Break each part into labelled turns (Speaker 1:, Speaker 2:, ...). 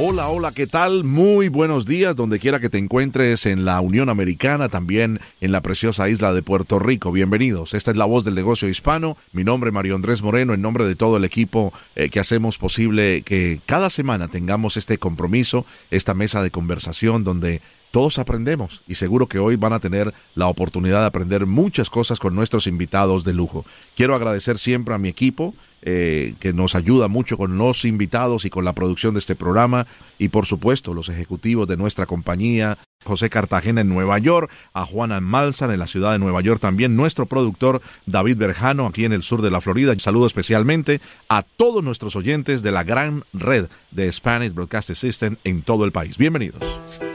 Speaker 1: Hola, hola, ¿qué tal? Muy buenos días, donde quiera que te encuentres en la Unión Americana, también en la preciosa isla de Puerto Rico. Bienvenidos. Esta es la voz del negocio hispano. Mi nombre es Mario Andrés Moreno, en nombre de todo el equipo eh, que hacemos posible que cada semana tengamos este compromiso, esta mesa de conversación donde todos aprendemos y seguro que hoy van a tener la oportunidad de aprender muchas cosas con nuestros invitados de lujo. Quiero agradecer siempre a mi equipo eh, que nos ayuda mucho con los invitados y con la producción de este programa y por supuesto los ejecutivos de nuestra compañía, José Cartagena en Nueva York, a Juana Malsan en la ciudad de Nueva York también, nuestro productor David Berjano aquí en el sur de la Florida. Saludo especialmente a todos nuestros oyentes de la gran red de Spanish Broadcast System en todo el país. Bienvenidos.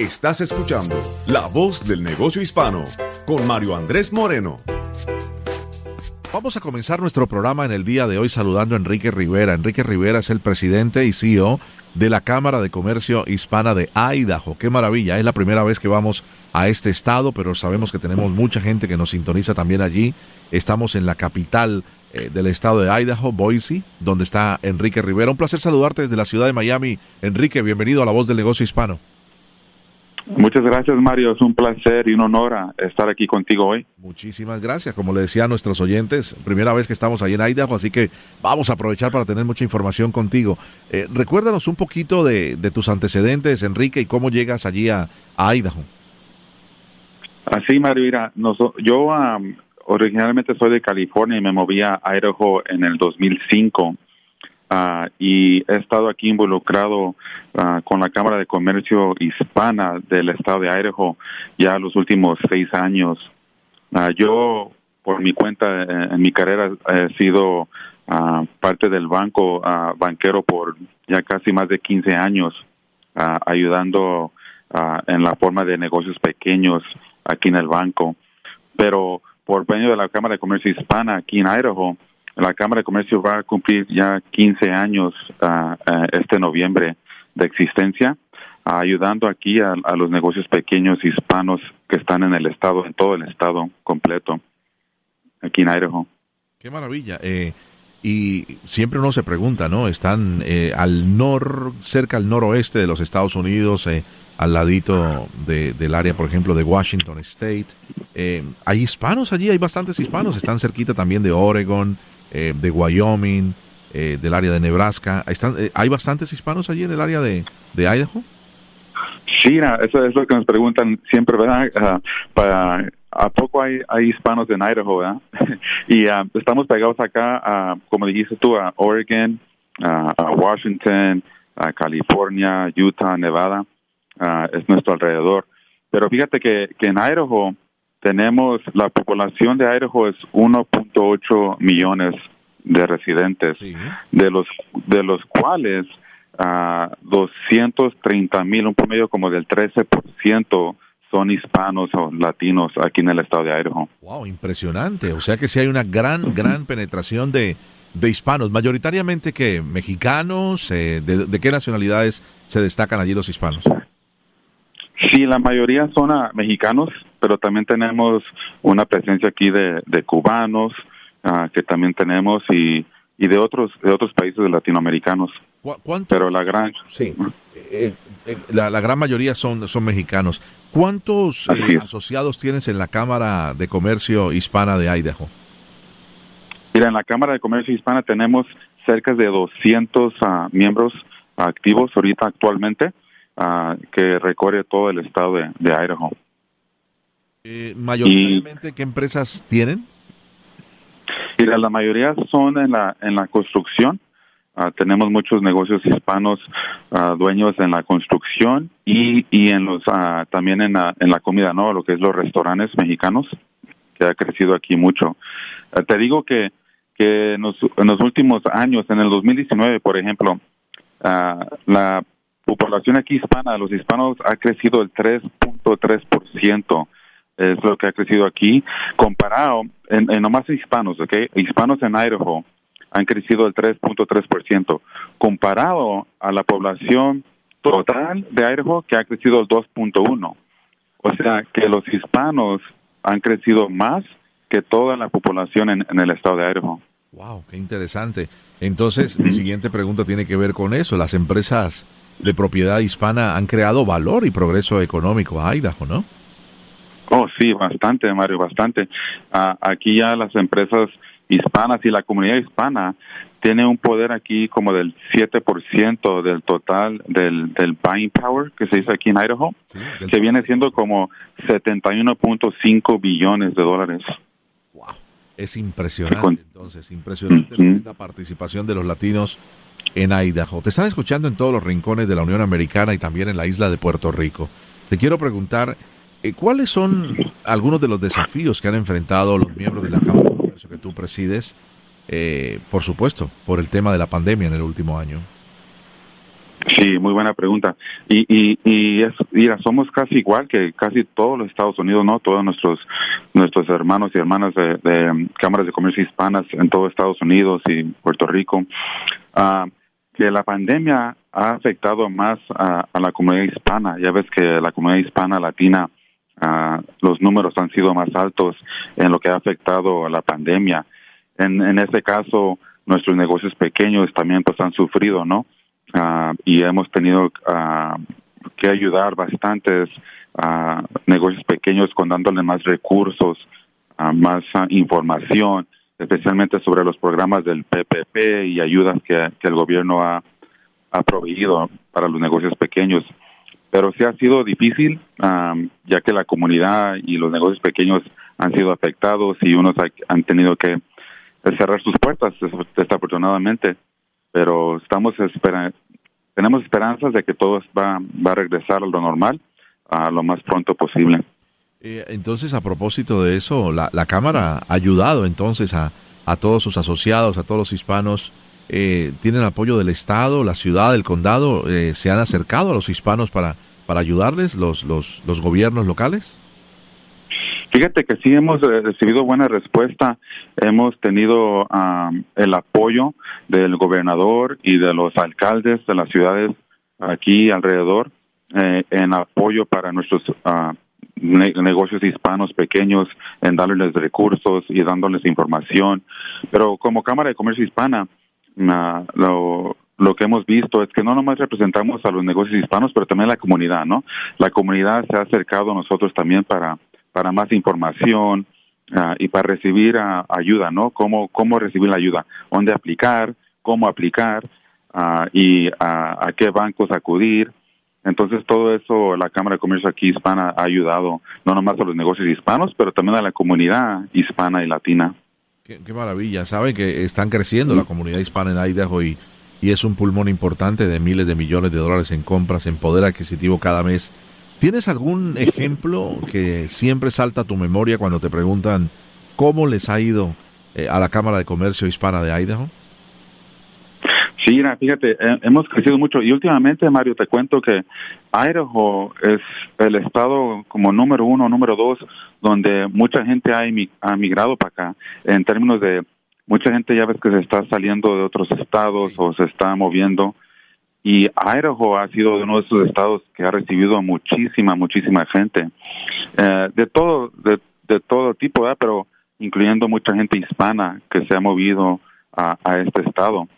Speaker 2: Estás escuchando La Voz del Negocio Hispano con Mario Andrés Moreno.
Speaker 1: Vamos a comenzar nuestro programa en el día de hoy saludando a Enrique Rivera. Enrique Rivera es el presidente y CEO de la Cámara de Comercio Hispana de Idaho. Qué maravilla, es la primera vez que vamos a este estado, pero sabemos que tenemos mucha gente que nos sintoniza también allí. Estamos en la capital eh, del estado de Idaho, Boise, donde está Enrique Rivera. Un placer saludarte desde la ciudad de Miami. Enrique, bienvenido a la voz del negocio hispano.
Speaker 3: Muchas gracias, Mario. Es un placer y un honor estar aquí contigo hoy.
Speaker 1: Muchísimas gracias. Como le decía a nuestros oyentes, primera vez que estamos ahí en Idaho, así que vamos a aprovechar para tener mucha información contigo. Eh, recuérdanos un poquito de, tus antecedentes, Enrique, y cómo llegas allí a, Idaho.
Speaker 3: Así, Mario, mira, yo originalmente soy de California y me moví a Idaho en el 2005 Ah, y he estado aquí involucrado ah, con la Cámara de Comercio Hispana del Estado de Idaho ya los últimos seis años. Ah, yo, por mi cuenta, eh, en mi carrera he sido parte del banco banquero por ya casi más de 15 años, ayudando en la forma de negocios pequeños aquí en el banco. Pero por medio de la Cámara de Comercio Hispana aquí en Idaho, la Cámara de Comercio va a cumplir ya 15 años uh, este noviembre de existencia, ayudando aquí a, los negocios pequeños hispanos que están en el estado, en todo el estado completo, aquí en Idaho.
Speaker 1: Qué maravilla. Eh, y siempre uno se pregunta, ¿no? Están eh, al nor, cerca al noroeste de los Estados Unidos, eh, al ladito de, del área, por ejemplo, de Washington State. hay hispanos allí, hay bastantes hispanos. Están cerquita también de Oregon, eh, de Wyoming, eh, del área de Nebraska. Están, eh, ¿Hay bastantes hispanos allí en el área de, de Idaho?
Speaker 3: Sí, eso es lo que nos preguntan siempre, ¿verdad? Ah, para, ¿A poco hay, hay hispanos en Idaho, verdad? y ah, estamos pegados acá, uh, como dijiste tú, a Oregon, a Washington, a California, Utah, Nevada, es nuestro alrededor. Pero fíjate que, que en Idaho tenemos, la población de Idaho es 1.8 millones de residentes, de los de los cuales uh, 230 mil, un promedio como del 13% son hispanos o latinos aquí en el estado de Idaho.
Speaker 1: Wow, impresionante. O sea que sí hay una gran, gran penetración de, de hispanos, mayoritariamente que mexicanos, eh, de, de, qué nacionalidades se destacan allí los hispanos?
Speaker 3: Sí, la mayoría son ah, mexicanos, pero también tenemos una presencia aquí de, cubanos ah, que también tenemos y, y de otros de otros países latinoamericanos. Pero la gran
Speaker 1: sí, eh, eh, la, gran mayoría son son mexicanos. ¿Cuántos eh, asociados tienes en la Cámara de Comercio Hispana de Idaho?
Speaker 3: Mira, en la Cámara de Comercio Hispana tenemos cerca de 200 ah, miembros activos ahorita actualmente que recorre todo el estado de, Idaho.
Speaker 1: Eh, ¿Mayoritariamente qué empresas tienen?
Speaker 3: Mira, la mayoría son en la, en la construcción. Ah, tenemos muchos negocios hispanos ah, dueños en la construcción y, y en los ah, también en la, en la comida, ¿no? Lo que es los restaurantes mexicanos, que ha crecido aquí mucho. te digo que, que en los, en los últimos años, en el 2019, por ejemplo, la población aquí hispana, los hispanos, ha crecido el 3.3%. Es lo que ha crecido aquí, comparado en, nomás hispanos, ¿ok? Hispanos en Idaho han crecido el 3.3%, comparado a la población total de Idaho, que ha crecido el 2.1%. O sea, que los hispanos han crecido más que toda la población en, en el estado de Idaho.
Speaker 1: Wow, qué interesante. Entonces, mi siguiente pregunta tiene que ver con eso. Las empresas de propiedad hispana han creado valor y progreso económico a Idaho, ¿no?
Speaker 3: Oh, sí, bastante, Mario, bastante. Ah, aquí ya las empresas hispanas y la comunidad hispana tiene un poder aquí como del 7% del total del, del buying power que se dice aquí en Idaho, que viene siendo como 71.5 billones de dólares.
Speaker 1: Wow, es impresionante entonces, impresionante la participación de los latinos en Idaho. Te están escuchando en todos los rincones de la Unión Americana y también en la isla de Puerto Rico. Te quiero preguntar, ¿cuáles son algunos de los desafíos que han enfrentado los miembros de la Cámara de Comercio que tú presides, eh, por supuesto, por el tema de la pandemia en el último año?
Speaker 3: Sí, muy buena pregunta. Y, y, y es, mira, somos casi igual que casi todos los Estados Unidos, ¿no? Todos nuestros nuestros hermanos y hermanas de, de cámaras de comercio hispanas en todo Estados Unidos y Puerto Rico. Uh, que la pandemia ha afectado más a, la comunidad hispana. Ya ves que la comunidad hispana latina, ah, los números han sido más altos en lo que ha afectado a la pandemia. En, en ese caso, nuestros negocios pequeños también pues han sufrido, ¿no? Ah, y hemos tenido ah, que ayudar bastantes negocios pequeños con dándole más recursos, más información especialmente sobre los programas del PPP y ayudas que, el gobierno ha, ha, proveído para los negocios pequeños. Pero sí ha sido difícil, ya que la comunidad y los negocios pequeños han sido afectados y unos han tenido que cerrar sus puertas, desafortunadamente. Pero estamos espera tenemos esperanzas de que todo va, va a regresar a lo normal a lo más pronto posible.
Speaker 1: Eh, entonces, a propósito de eso, la, la Cámara ha ayudado entonces a, a, todos sus asociados, a todos los hispanos. Eh, ¿Tienen apoyo del Estado, la ciudad, el condado? Eh, ¿Se han acercado a los hispanos para, para ayudarles, los, los, los gobiernos locales?
Speaker 3: Fíjate que sí hemos recibido buena respuesta. Hemos tenido el apoyo del gobernador y de los alcaldes de las ciudades aquí alrededor en apoyo para nuestros uh, negocios hispanos pequeños en darles recursos y dándoles información. Pero como Cámara de Comercio Hispana, lo, lo que hemos visto es que no nomás representamos a los negocios hispanos, pero también a la comunidad, ¿no? La comunidad se ha acercado a nosotros también para, para más información ah, y para recibir ah, ayuda, ¿no? Cómo, cómo recibir la ayuda, dónde aplicar, cómo aplicar uh, y a qué bancos acudir entonces todo eso la Cámara de Comercio aquí hispana ha ayudado no nomás a los negocios hispanos, pero también a la comunidad hispana y latina.
Speaker 1: Qué, maravilla. Saben que están creciendo la comunidad hispana en Idaho y, y es un pulmón importante de miles de millones de dólares en compras, en poder adquisitivo cada mes. ¿Tienes algún ejemplo que siempre salta a tu memoria cuando te preguntan cómo les ha ido eh, a la Cámara de Comercio Hispana de Idaho?
Speaker 3: Sí, fíjate, hemos crecido mucho y últimamente, Mario, te cuento que Idaho es el estado como número uno, número dos, donde mucha gente ha, ha migrado para acá en términos de mucha gente ya ves que se está saliendo de otros estados o se está moviendo y Idaho ha sido uno de esos estados que ha recibido a muchísima, muchísima gente eh, de todo, de, de todo tipo, pero incluyendo mucha gente hispana que se ha movido a, a este estado.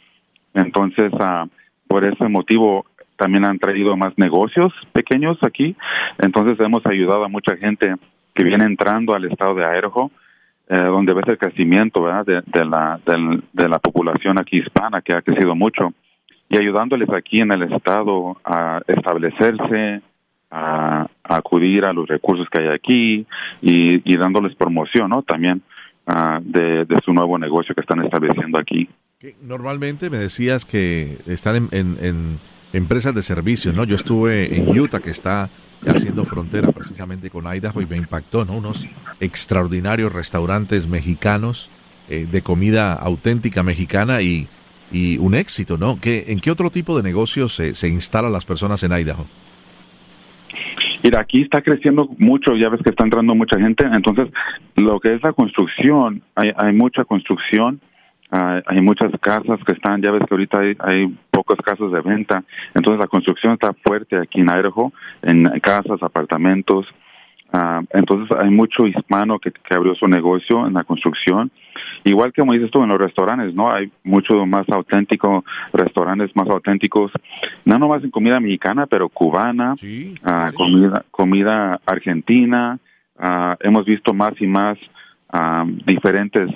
Speaker 3: Entonces, ah, por ese motivo, también han traído más negocios pequeños aquí. Entonces, hemos ayudado a mucha gente que viene entrando al estado de Idaho, eh, donde ves el crecimiento De, la, de, la población aquí hispana, que ha crecido mucho. y ayudándoles aquí en el estado a establecerse, a, acudir a los recursos que hay aquí y, dándoles promoción, ¿no? También ah, de, su nuevo negocio que están estableciendo aquí.
Speaker 1: Normalmente me decías que están en, empresas de servicios, ¿no? Yo estuve en Utah, que está haciendo frontera precisamente con Idaho y me impactó, ¿no? Unos extraordinarios restaurantes mexicanos eh, de comida auténtica mexicana y, y un éxito, ¿no? ¿Qué, ¿En qué otro tipo de negocios se, se instalan las personas en Idaho?
Speaker 3: Mira, aquí está creciendo mucho, ya ves que está entrando mucha gente, entonces lo que es la construcción, hay, hay mucha construcción, hay muchas casas que están, ya ves que ahorita hay, hay pocos casos de venta, entonces la construcción está fuerte aquí en Idaho, en casas, apartamentos, Ah, entonces hay mucho hispano que, abrió su negocio en la construcción. Igual que como dices tú en los restaurantes, ¿no? Hay mucho más auténtico, restaurantes más auténticos, no nomás en comida mexicana, pero cubana, ah, comida, comida argentina. Ah, hemos visto más y más diferentes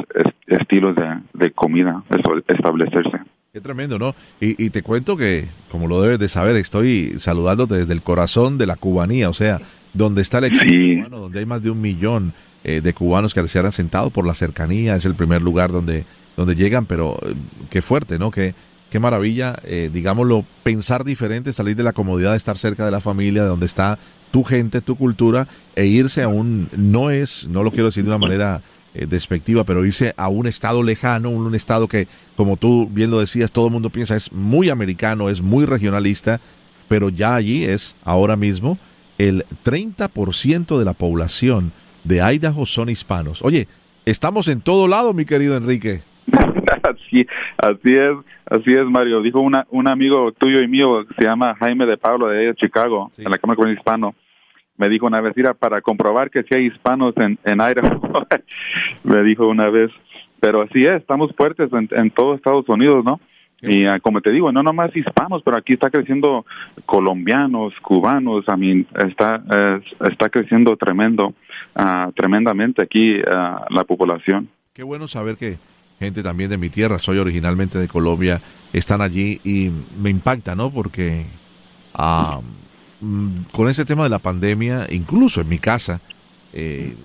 Speaker 3: estilos de, de comida establecerse.
Speaker 1: Qué tremendo, ¿no? Y, y, te cuento que, como lo debes de saber, estoy saludándote desde el corazón de la cubanía, o sea, donde está el exilio donde hay más de un millón eh, de cubanos que se han sentado por la cercanía, es el primer lugar donde, donde llegan, pero eh, qué fuerte, ¿no? Qué, qué maravilla, eh, digámoslo, pensar diferente, salir de la comodidad de estar cerca de la familia, de donde está tu gente, tu cultura, e irse a un, no es, no lo quiero decir de una manera despectiva, pero irse a un estado lejano, un, un, estado que, como tú bien lo decías, todo el mundo piensa es muy americano, es muy regionalista, pero ya allí es ahora mismo el 30% de la población de Idaho son hispanos. Oye, estamos en todo lado, mi querido Enrique.
Speaker 3: así, así es, así es, Mario. Dijo una, un amigo tuyo y mío, se llama Jaime de Pablo, de Chicago, en la Cámara con Hispano. Me dijo una vez, mira, para comprobar que sí hay hispanos en, en Idaho, me dijo una vez. Pero así es, estamos fuertes en, en todo Estados Unidos, ¿no? Y ah, como te digo, no nomás hispanos, pero aquí está creciendo colombianos, cubanos, a mí está está creciendo tremendo, uh, tremendamente aquí uh, la población.
Speaker 1: Qué bueno saber que gente también de mi tierra, soy originalmente de Colombia, están allí y me impacta, ¿no? Porque con ese tema de la pandemia, incluso en mi casa, eh,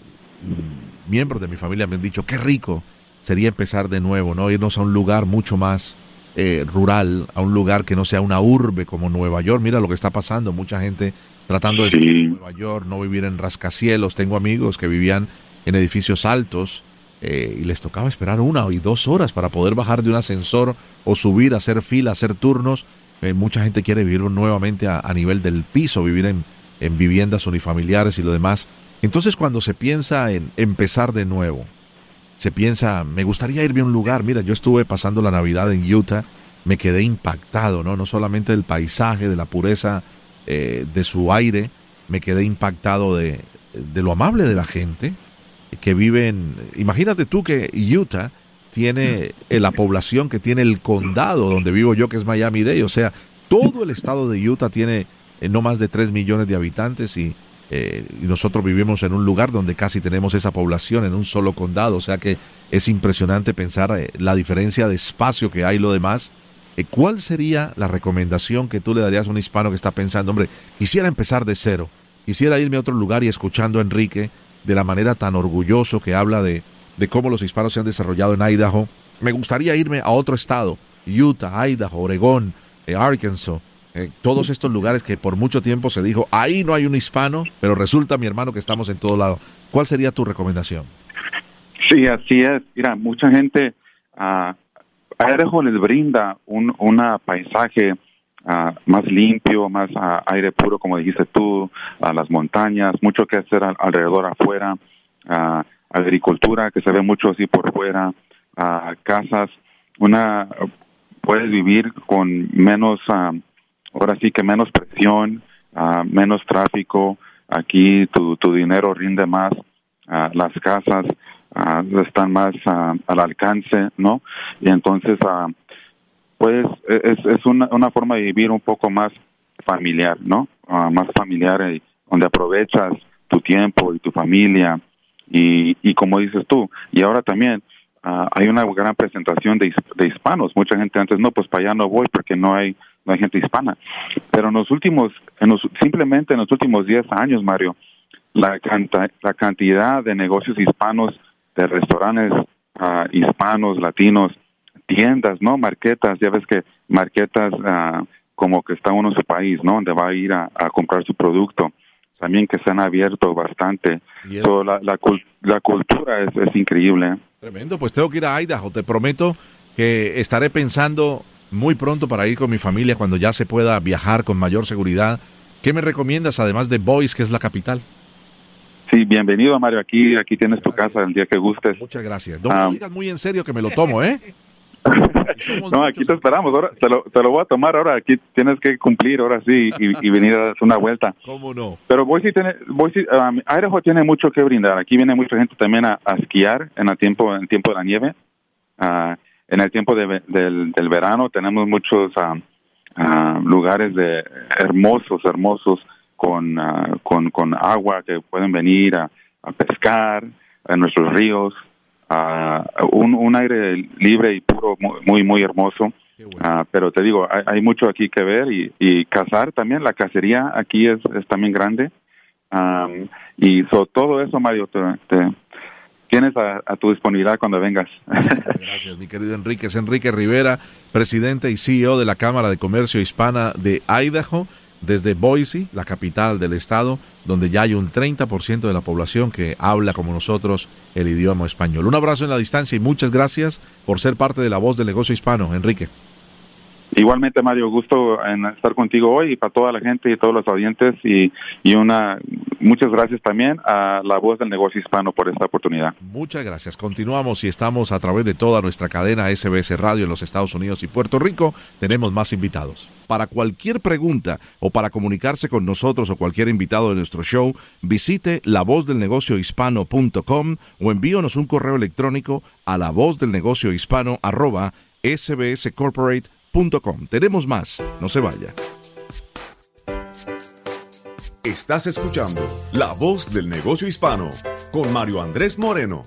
Speaker 1: miembros de mi familia me han dicho, qué rico sería empezar de nuevo, ¿no? Irnos a un lugar mucho más eh, rural, a un lugar que no sea una urbe como Nueva York. Mira lo que está pasando, mucha gente tratando de sí. Nueva York, no vivir en rascacielos. Tengo amigos que vivían en edificios altos eh, y les tocaba esperar una y dos horas para poder bajar de un ascensor o subir, hacer fila, hacer turnos. Eh, mucha gente quiere vivir nuevamente a, nivel del piso, vivir en, en viviendas unifamiliares y lo demás. Entonces cuando se piensa en empezar de nuevo, se piensa, me gustaría irme a un lugar. Mira, yo estuve pasando la Navidad en Utah, me quedé impactado, ¿no? No solamente del paisaje, de la pureza eh, de su aire, me quedé impactado de, lo amable de la gente que vive en... Imagínate tú que Utah tiene eh, la población que tiene el condado donde vivo yo, que es Miami-Dade. O sea, todo el estado de Utah tiene eh, no más de 3 millones de habitantes y eh, y nosotros vivimos en un lugar donde casi tenemos esa población en un solo condado, o sea que es impresionante pensar la diferencia de espacio que hay lo demás. Eh, ¿Cuál sería la recomendación que tú le darías a un hispano que está pensando, hombre, quisiera empezar de cero, quisiera irme a otro lugar y escuchando a Enrique de la manera tan orgulloso que habla de, de cómo los hispanos se han desarrollado en Idaho? Me gustaría irme a otro estado, Utah, Idaho, Oregón, Arkansas eh, todos estos lugares que por mucho tiempo se dijo, ahí no hay un hispano, pero resulta, mi hermano, que estamos en todo lado. ¿Cuál sería tu recomendación?
Speaker 3: Sí, así es. Mira, mucha gente, uh, Idaho les brinda un una paisaje ah, más limpio, más ah, aire puro, como dijiste tú, a las montañas, mucho que hacer alrededor afuera, agricultura que se ve mucho así por fuera, casas, una puedes vivir con menos ahora sí que menos presión, uh, menos tráfico, aquí tu, tu dinero rinde más, uh, las casas están más al alcance, ¿no? Y entonces, pues es, es una, una forma de vivir un poco más familiar, ¿no? más familiar, y donde aprovechas tu tiempo y tu familia y, y como dices tú, y ahora también ah, hay una gran presentación de, de, hispanos. Mucha gente antes, no, pues para allá no voy porque no hay, no hay gente hispana. Pero en los últimos, en los, simplemente en los últimos 10 años, Mario, la, la cantidad de negocios hispanos, de restaurantes uh, hispanos, latinos, tiendas, ¿no? Marquetas, ya ves que marquetas uh, como que está uno en su país, ¿no? Donde va a ir a comprar su producto. También que se han abierto bastante. So, la, la, la, cultura es, es increíble.
Speaker 1: Tremendo, pues tengo que ir a Idaho. Te prometo que estaré pensando muy pronto para ir con mi familia cuando ya se pueda viajar con mayor seguridad. ¿Qué me recomiendas además de Boise, que es la capital?
Speaker 3: Sí, bienvenido Mario, aquí aquí tienes tu casa el día que gustes.
Speaker 1: Muchas gracias. No um, me digas muy en serio que me lo tomo, ¿eh?
Speaker 3: no, aquí te esperamos, ahora te lo, te lo, voy a tomar. Ahora, aquí tienes que cumplir ahora sí y, y venir a hacer una vuelta.
Speaker 1: ¿Cómo no?
Speaker 3: Pero Boise tiene, Boise, um, Idaho tiene mucho que brindar, aquí viene mucha gente también a, a esquiar en el tiempo, en el tiempo de la nieve, uh, en el tiempo de, del, del, verano tenemos muchos uh, uh, lugares de hermosos, hermosos, con, uh, con, con, agua que pueden venir a, a pescar en nuestros ríos, uh, un, un, aire libre y puro muy, muy hermoso. Bueno. pero te digo, hay, hay, mucho aquí que ver y, y cazar también, la cacería aquí es, es también grande. Um, y so, todo eso, Mario, te, te tienes a, a, tu disponibilidad cuando vengas.
Speaker 1: Gracias, mi querido Enrique. Es Enrique Rivera, presidente y CEO de la Cámara de Comercio Hispana de Idaho desde Boise, la capital del estado, donde ya hay un 30% de la población que habla como nosotros el idioma español. Un abrazo en la distancia y muchas gracias por ser parte de la voz del negocio hispano, Enrique.
Speaker 3: Igualmente, Mario, gusto en estar contigo hoy y para toda la gente y todos los audientes y, y, una muchas gracias también a la voz del negocio hispano por esta oportunidad.
Speaker 1: Muchas gracias. Continuamos y estamos a través de toda nuestra cadena SBS Radio en los Estados Unidos y Puerto Rico. Tenemos más invitados. Para cualquier pregunta o para comunicarse con nosotros o cualquier invitado de nuestro show, visite lavozdelnegociohispano.com o envíonos un correo electrónico a la Tenemos más, no se vaya.
Speaker 2: Estás escuchando La Voz del Negocio Hispano con Mario Andrés Moreno.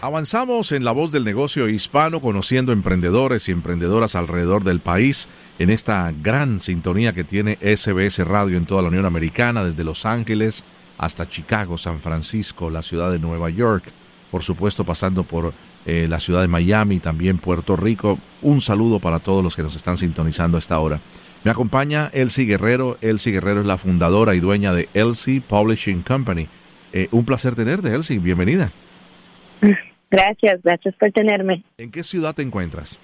Speaker 1: Avanzamos en La Voz del Negocio Hispano conociendo emprendedores y emprendedoras alrededor del país en esta gran sintonía que tiene SBS Radio en toda la Unión Americana, desde Los Ángeles hasta Chicago, San Francisco, la ciudad de Nueva York, por supuesto pasando por eh, la ciudad de Miami, también Puerto Rico. Un saludo para todos los que nos están sintonizando a esta hora. Me acompaña Elsie Guerrero. Elsie Guerrero es la fundadora y dueña de Elsie Publishing Company. Eh, un placer tenerte, Elsie. Bienvenida.
Speaker 4: Gracias, gracias por tenerme.
Speaker 1: ¿En qué ciudad te encuentras?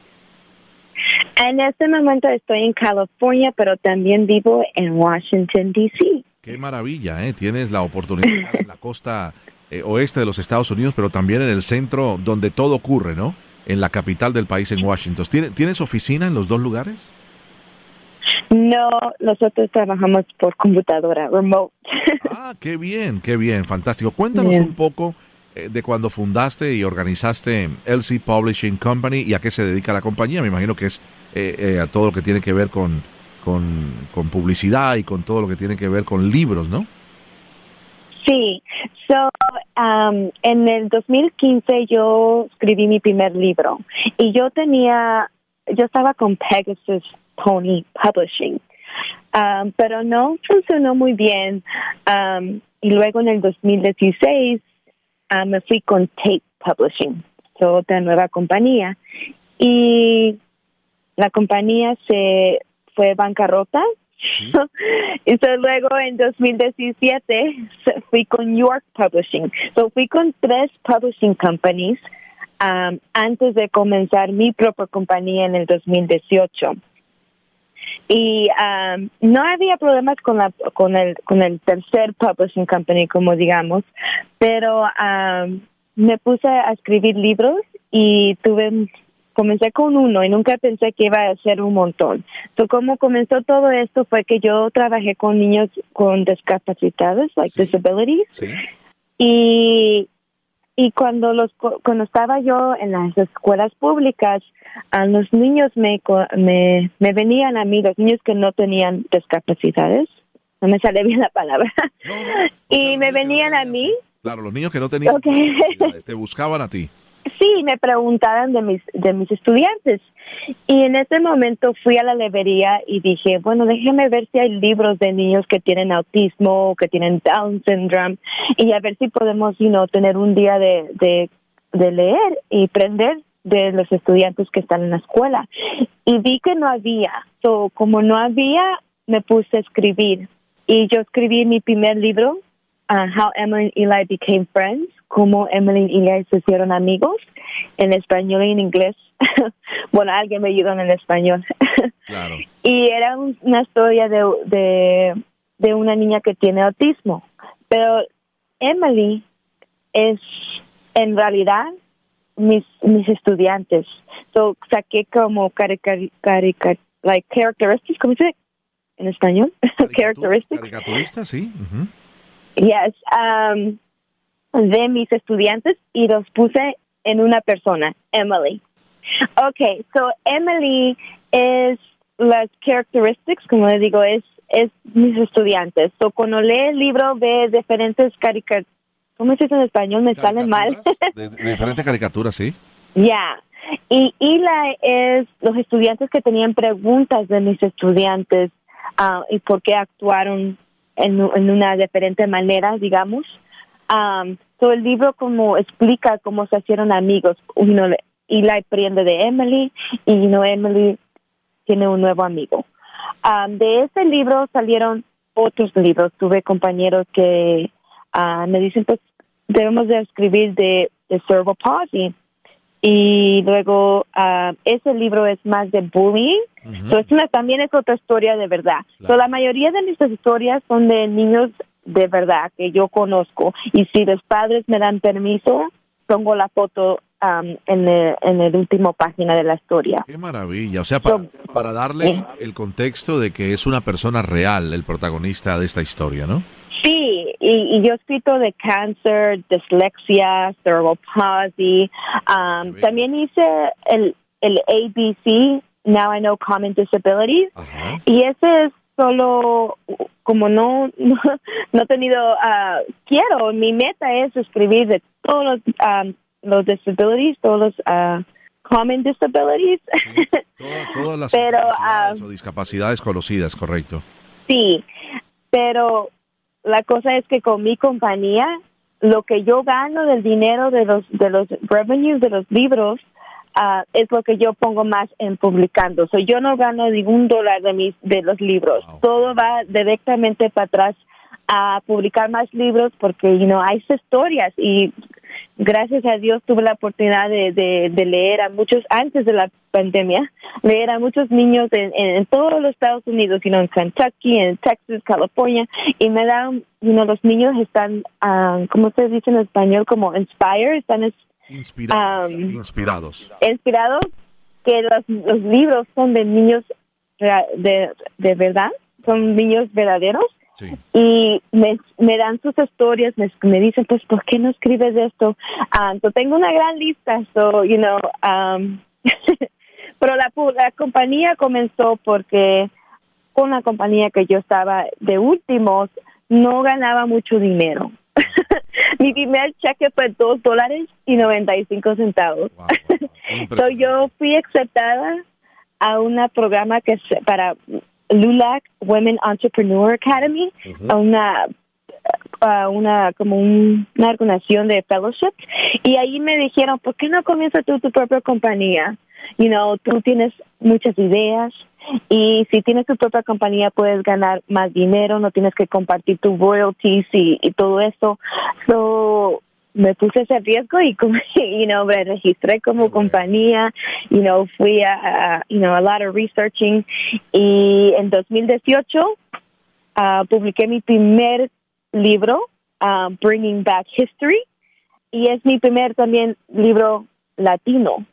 Speaker 4: En este momento estoy en California, pero también vivo en Washington, D.C.
Speaker 1: Qué maravilla, ¿eh? Tienes la oportunidad de estar en la costa eh, oeste de los Estados Unidos, pero también en el centro donde todo ocurre, ¿no? En la capital del país, en Washington. ¿Tienes oficina en los dos lugares?
Speaker 4: No, nosotros trabajamos por computadora, remote.
Speaker 1: Ah, qué bien, qué bien, fantástico. Cuéntanos bien. un poco eh, de cuando fundaste y organizaste LC Publishing Company y a qué se dedica la compañía. Me imagino que es eh, eh, a todo lo que tiene que ver con, con, con publicidad y con todo lo que tiene que ver con libros, ¿no?
Speaker 4: Sí, so, um, en el 2015 yo escribí mi primer libro y yo tenía, yo estaba con Pegasus Pony Publishing, um, pero no funcionó muy bien um, y luego en el 2016 uh, me fui con Tape Publishing, so, otra nueva compañía y la compañía se fue bancarrota ¿Sí? y so, luego en 2017 fui con York Publishing. Fui con tres publishing companies um, antes de comenzar mi propia compañía en el 2018. Y um, no había problemas con la con el con el tercer publishing company como digamos, pero um, me puse a escribir libros y tuve comencé con uno y nunca pensé que iba a ser un montón. So, como comenzó todo esto fue que yo trabajé con niños con discapacidades, like sí. disabilities.
Speaker 1: Sí.
Speaker 4: Y y cuando los cuando estaba yo en las escuelas públicas, a los niños me me me venían a mí los niños que no tenían discapacidades. No me sale bien la palabra.
Speaker 1: No, no.
Speaker 4: y sea, me venían a mí.
Speaker 1: Claro, los niños que no tenían
Speaker 4: okay.
Speaker 1: te buscaban a ti.
Speaker 4: Sí, me preguntaron de mis, de mis estudiantes. Y en ese momento fui a la librería y dije, bueno, déjeme ver si hay libros de niños que tienen autismo, que tienen Down syndrome, y a ver si podemos, you know, tener un día de, de, de leer y aprender de los estudiantes que están en la escuela. Y vi que no había. So, como no había, me puse a escribir. Y yo escribí mi primer libro, uh, How Emily and Eli Became Friends, cómo Emily y Eli se hicieron amigos, en español y en inglés. bueno, alguien me ayudó en el español.
Speaker 1: Claro.
Speaker 4: y era un- una historia de, de, de una niña que tiene autismo. Pero Emily es en realidad mis mis estudiantes. So saqué como carica, carica, like characteristics, ¿cómo se dice en español? characteristics.
Speaker 1: Caricaturista, sí. ujú.
Speaker 4: Yes, um, de mis estudiantes y los puse en una persona, Emily. Okay, so Emily es las characteristics, como le digo, es es mis estudiantes. So cuando lee el libro ve diferentes caricaturas. ¿Cómo se dice en español? Me sale mal.
Speaker 1: De, de diferentes caricaturas, sí.
Speaker 4: Ya. Y Eli es los estudiantes que tenían preguntas de mis estudiantes ah, y por qué actuaron en, en una diferente manera, digamos. Um, so el libro como explica cómo se hicieron amigos. Uno, Eli aprende de Emily y no Emily tiene un nuevo amigo. Um, de ese libro salieron otros libros. Tuve compañeros que ah, me dicen, pues debemos de escribir de, de cerebral palsy y luego ah, ese libro es más de bullying. So, es una, también es otra historia de verdad.
Speaker 1: Claro.
Speaker 4: So, la mayoría de mis historias son de niños de verdad que yo conozco y si los padres me dan permiso, pongo la foto am, en, el, en el último página de la historia.
Speaker 1: Qué maravilla. O sea, para, para darle el contexto de que es una persona real el protagonista de esta historia, ¿no?
Speaker 4: Sí, y, y yo he escrito de cáncer, dislexia, cerebral palsy. Um, también hice el, el ABC, Now I Know Common Disabilities.
Speaker 1: Ajá.
Speaker 4: Y ese es solo, como no, no, no he tenido, ah, quiero, mi meta es escribir de todos los, um, los disabilities, todos los ah, common disabilities.
Speaker 1: Todas, todas las
Speaker 4: Pero,
Speaker 1: incapacidades
Speaker 4: ah,
Speaker 1: o discapacidades conocidas, correcto.
Speaker 4: Sí, pero la cosa es que con mi compañía, lo que yo gano del dinero de los de los revenues de los libros ah, es lo que yo pongo más en publicando. So, yo no gano ningún dólar de mis de los libros.
Speaker 1: Wow.
Speaker 4: Todo va directamente para atrás a publicar más libros porque you know, hay historias y gracias a Dios tuve la oportunidad de, de, de leer a muchos antes de la pandemia, leer a muchos niños en, en, en todos los Estados Unidos, know, en Kentucky, en Texas, California, y me dan, you know, los niños están, ah, ¿cómo se dice en español? Como inspired, están es-
Speaker 1: Inspirados.
Speaker 4: Um,
Speaker 1: inspirados.
Speaker 4: inspirados que los, los libros son de niños de, de verdad, son niños verdaderos
Speaker 1: Sí.
Speaker 4: y me, me dan sus historias, me, me dicen, pues, ¿por qué no escribes esto? So tengo una gran lista, so, you know, um, pero la, la compañía comenzó porque con la compañía que yo estaba de últimos, no ganaba mucho dinero. Mi primer cheque fue dos dólares y 95 centavos.
Speaker 1: Wow, wow.
Speaker 4: So, yo fui aceptada a un programa que se, para LULAC Women Entrepreneur Academy, a una a una como un- una organización de fellowship y ahí me dijeron ¿por qué no comienzas tú tu propia compañía? You know, tú tienes muchas ideas y si tienes tu propia compañía puedes ganar más dinero, no tienes que compartir tus royalties y, y todo eso. So, me puse ese riesgo y you know, me registré como compañía, you know, fui a, a, you know, a lot of researching. Y en 2018 ah, publiqué mi primer libro, ah, Bringing Back History, y es mi primer también libro latino,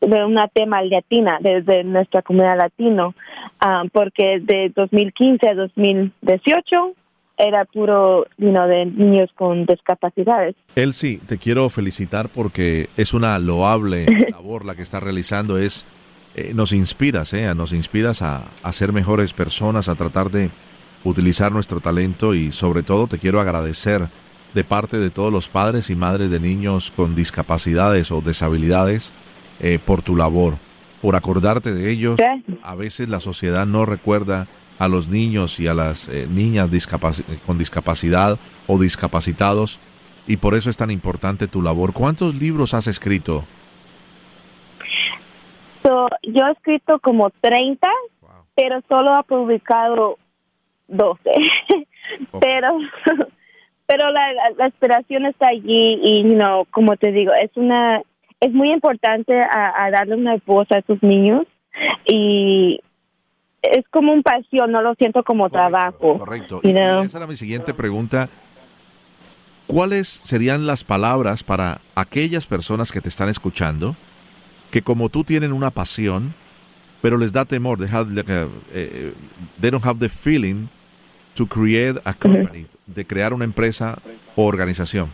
Speaker 4: de una tema latina, desde nuestra comunidad latino, ah, porque de 2015 a 2018 era puro, you know, de niños con discapacidades.
Speaker 1: Elsie, te quiero felicitar porque es una loable labor la que estás realizando. Es, eh, nos inspiras, eh, nos inspiras a, a ser mejores personas, a tratar de utilizar nuestro talento y sobre todo te quiero agradecer de parte de todos los padres y madres de niños con discapacidades o deshabilidades eh, por tu labor, por acordarte de ellos. A veces la sociedad no recuerda a los niños y a las eh, niñas con discapacidad o discapacitados y por eso es tan importante tu labor. ¿Cuántos libros has escrito?
Speaker 4: yo he escrito como 30, pero solo ha publicado 12. pero pero la, la, inspiración está allí y no como te digo es una es muy importante a, darle una voz a esos niños y es como un pasión no lo siento como trabajo
Speaker 1: correcto. y esa era mi siguiente pregunta. ¿cuáles serían las palabras para aquellas personas que te están escuchando que como tú tienen una pasión pero les da temor they, eh, eh, they don't have the feeling to create a company, de crear una empresa o organización?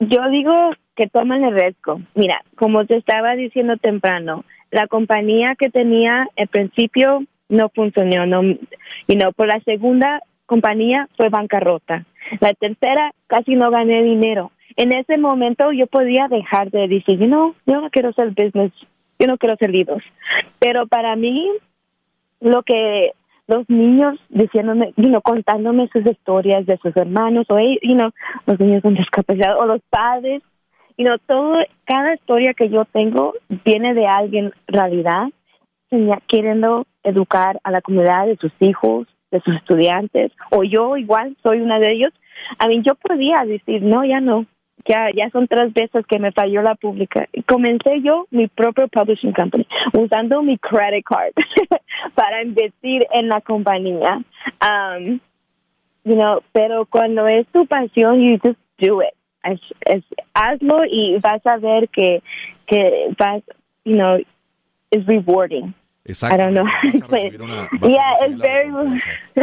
Speaker 4: Yo digo que tomen el riesgo. Mira, como te estaba diciendo temprano, la compañía que tenía al principio no funcionó, no, y no, por la segunda compañía fue bancarrota. La tercera casi no gané dinero. En ese momento yo podía dejar de decir, no, yo no quiero ser business, yo no quiero ser libros. Pero para mí, lo que los niños diciéndome, you contándome sus historias de sus hermanos o you know, los niños con discapacidad o los padres, you know, todo cada historia que yo tengo viene de alguien realidad queriendo educar a la comunidad de sus hijos, de sus estudiantes o yo igual soy una de ellos. A mí yo podía decir, no, ya no, ya, ya son tres veces que me falló la pública. Comencé yo mi propio publishing company usando mi credit card para invertir en la compañía. Um, you know, pero cuando es tu pasión, you just do it. Es, hazlo y vas a ver que, que vas, you know, is rewarding.
Speaker 1: Exacto. I don't know. yeah, it's very.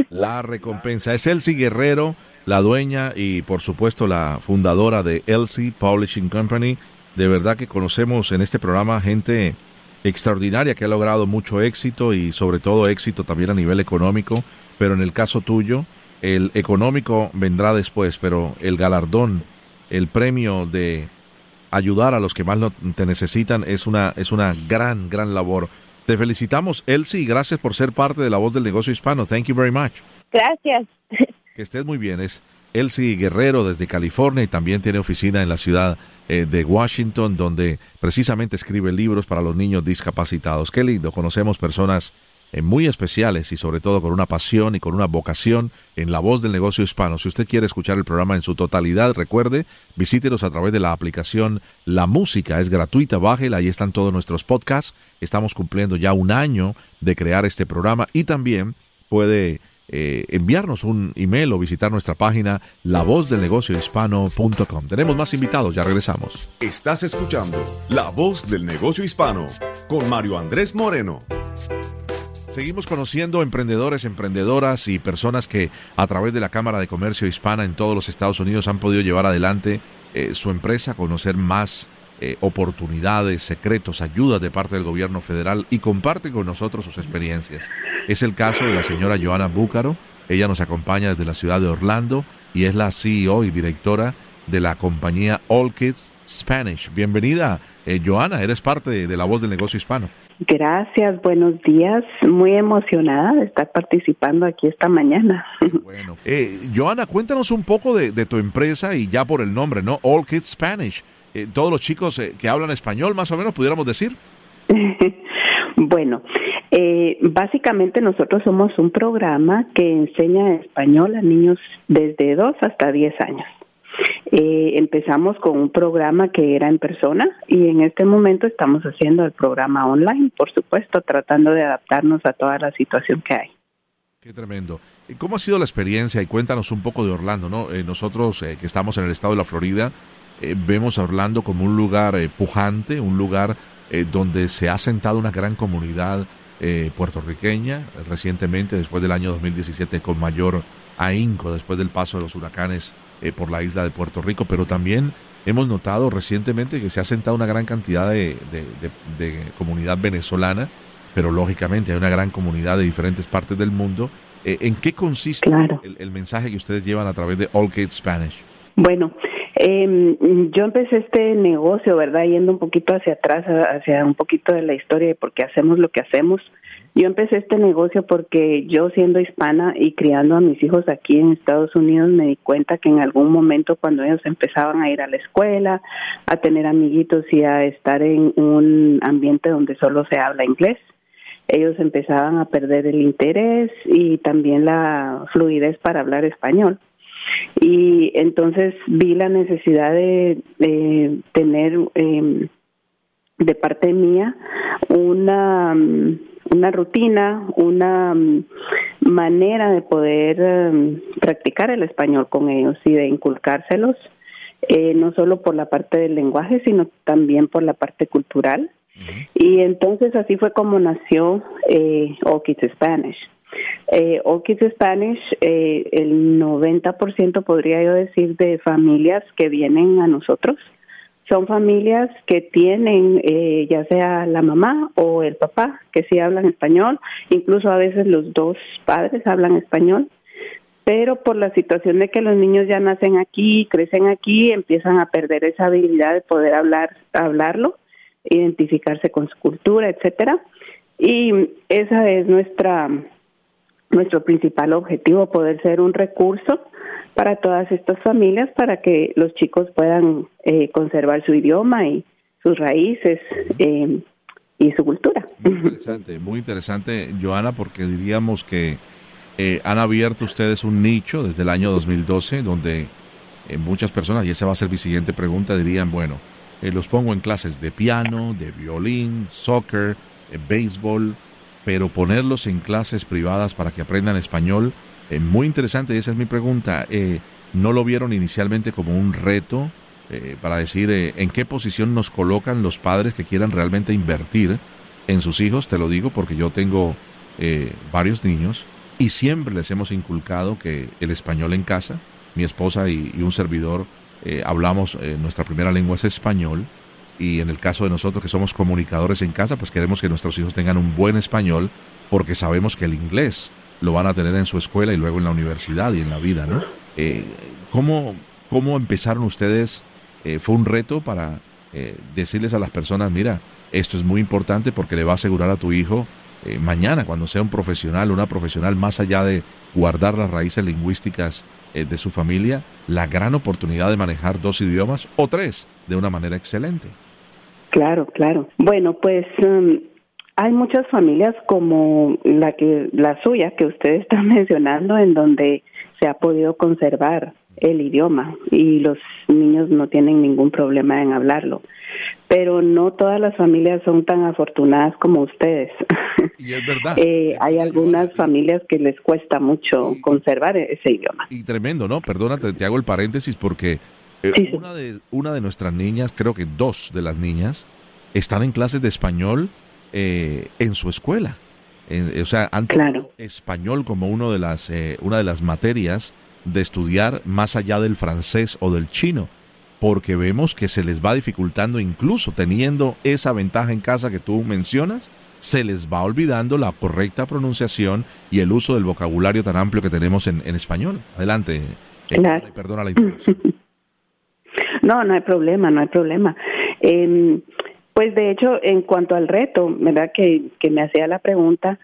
Speaker 1: La recompensa. Es Elsie Guerrero la dueña y por supuesto la fundadora de Elsie Publishing Company. De verdad que conocemos en este programa gente extraordinaria que ha logrado mucho éxito y sobre todo éxito también a nivel económico, pero en el caso tuyo, el económico vendrá después, pero el galardón, el premio de ayudar a los que más te necesitan es una, es una gran, gran labor. Te felicitamos, Elsie, y gracias por ser parte de la voz del negocio hispano. Thank you very much.
Speaker 4: Gracias.
Speaker 1: Que estés muy bien. Es Elsie Guerrero desde California y también tiene oficina en la ciudad eh, de Washington, donde precisamente escribe libros para los niños discapacitados. Qué lindo. Conocemos personas muy especiales y sobre todo con una pasión y con una vocación en la voz del negocio hispano. Si usted quiere escuchar el programa en su totalidad, recuerde, visítenos a través de la aplicación La Música, es gratuita, bájela, ahí están todos nuestros podcasts. Estamos cumpliendo ya un año de crear este programa y también puede eh, enviarnos un email o visitar nuestra página lavozdelnegociohispano.com. Tenemos más invitados, ya regresamos.
Speaker 2: Estás escuchando La Voz del Negocio Hispano con Mario Andrés Moreno.
Speaker 1: Seguimos conociendo emprendedores, emprendedoras y personas que a través de la Cámara de Comercio Hispana en todos los Estados Unidos han podido llevar adelante eh, su empresa, conocer más eh, oportunidades, secretos, ayudas de parte del gobierno federal y comparte con nosotros sus experiencias. Es el caso de la señora Joana Búcaro. Ella nos acompaña desde la ciudad de Orlando y es la CEO y directora de la compañía All Kids Spanish. Bienvenida, eh, Joana, eres parte de la voz del negocio hispano.
Speaker 5: Gracias, buenos días. Muy emocionada de estar participando aquí esta mañana.
Speaker 1: Bueno, eh, Joana, cuéntanos un poco de, de, tu empresa y ya por el nombre, ¿no? All Kids Spanish. Eh, todos los chicos eh, que hablan español, más o menos, pudiéramos decir?
Speaker 5: bueno, eh, básicamente nosotros somos un programa que enseña español a niños desde 2 hasta 10 años. Empezamos con un programa que era en persona y en este momento estamos haciendo el programa online, por supuesto, tratando de adaptarnos a toda la situación que hay.
Speaker 1: Qué tremendo. ¿Cómo ha sido la experiencia? Y cuéntanos un poco de Orlando, ¿no? nosotros que estamos en el estado de la Florida, eh, vemos a Orlando como un lugar eh, pujante, un lugar eh, donde se ha sentado una gran comunidad puertorriqueña recientemente, después del año 2017, con mayor ahínco, después del paso de los huracanes por la isla de Puerto Rico, pero también hemos notado recientemente que se ha sentado una gran cantidad de, comunidad venezolana, pero lógicamente hay una gran comunidad de diferentes partes del mundo. ¿En qué consiste el, el, mensaje que ustedes llevan a través de All Kids Spanish?
Speaker 5: Bueno, eh, yo empecé este negocio, ¿verdad? Yendo un poquito hacia atrás, hacia un poquito de la historia de por qué hacemos lo que hacemos. Yo empecé este negocio porque yo siendo hispana y criando a mis hijos aquí en Estados Unidos me di cuenta que en algún momento cuando ellos empezaban a ir a la escuela, a tener amiguitos y a estar en un ambiente donde solo se habla inglés, ellos empezaban a perder el interés y también la fluidez para hablar español. Y entonces vi la necesidad de, tener eh, de parte mía una una rutina, una mm, manera de poder mm, practicar el español con ellos y de inculcárselos, eh, no solo por la parte del lenguaje, sino también por la parte cultural. Y entonces así fue como nació eh, All Kids Spanish. Eh, All Kids Spanish, eh, el 90% podría yo decir de familias que vienen a nosotros son familias que tienen eh, ya sea la mamá o el papá que sí hablan español, incluso a veces los dos padres hablan español, pero por la situación de que los niños ya nacen aquí, crecen aquí, empiezan a perder esa habilidad de poder hablar, hablarlo, identificarse con su cultura, etcétera. Y esa es nuestra nuestro principal objetivo, poder ser un recurso para todas estas familias para que los chicos puedan eh, conservar su idioma y sus raíces eh, y su cultura.
Speaker 1: Muy interesante, muy interesante, Joana, porque diríamos que eh, han abierto ustedes un nicho desde el año 2012 donde muchas personas, y esa va a ser mi siguiente pregunta, dirían, bueno, los pongo en clases de piano, de violín, soccer, béisbol, pero ponerlos en clases privadas para que aprendan español, eh, muy interesante, esa es mi pregunta. Eh, ¿No lo vieron inicialmente como un reto eh, para decir en qué posición nos colocan los padres que quieran realmente invertir en sus hijos? Te lo digo porque yo tengo varios niños y siempre les hemos inculcado que el español en casa, mi esposa y, un servidor hablamos, nuestra primera lengua es español y en el caso de nosotros que somos comunicadores en casa, pues queremos que nuestros hijos tengan un buen español porque sabemos que el inglés lo van a tener en su escuela y luego en la universidad y en la vida, ¿no? Eh, ¿cómo, ¿Cómo empezaron ustedes? Eh, ¿Fue un reto para eh, decirles a las personas, mira, esto es muy importante porque le va a asegurar a tu hijo eh, mañana, cuando sea un profesional, una profesional, más allá de guardar las raíces lingüísticas de su familia, la gran oportunidad de manejar dos idiomas o tres de una manera excelente?
Speaker 5: Claro, claro. Bueno, pues um, hay muchas familias como la que la suya que usted está mencionando en donde se ha podido conservar el idioma y los niños no tienen ningún problema en hablarlo. Pero no todas las familias son tan afortunadas como ustedes.
Speaker 1: Y es verdad.
Speaker 5: eh, hay algunas familias que les cuesta mucho conservar ese idioma.
Speaker 1: Y tremendo, ¿no? Perdónate, te hago el paréntesis porque eh, una, de, una de nuestras niñas, creo que dos de las niñas, están en clases de español eh, en su escuela. o sea, han español como uno de las, eh, una de las materias de estudiar más allá del francés o del chino, porque vemos que se les va dificultando, incluso teniendo esa ventaja en casa que tú mencionas, se les va olvidando la correcta pronunciación y el uso del vocabulario tan amplio que tenemos en, español. Adelante.
Speaker 5: Eh,
Speaker 1: perdona la interrupción.
Speaker 5: No, no hay problema, no hay problema. Eh, pues de hecho, en cuanto al reto, ¿verdad? Que, que me hacía la pregunta,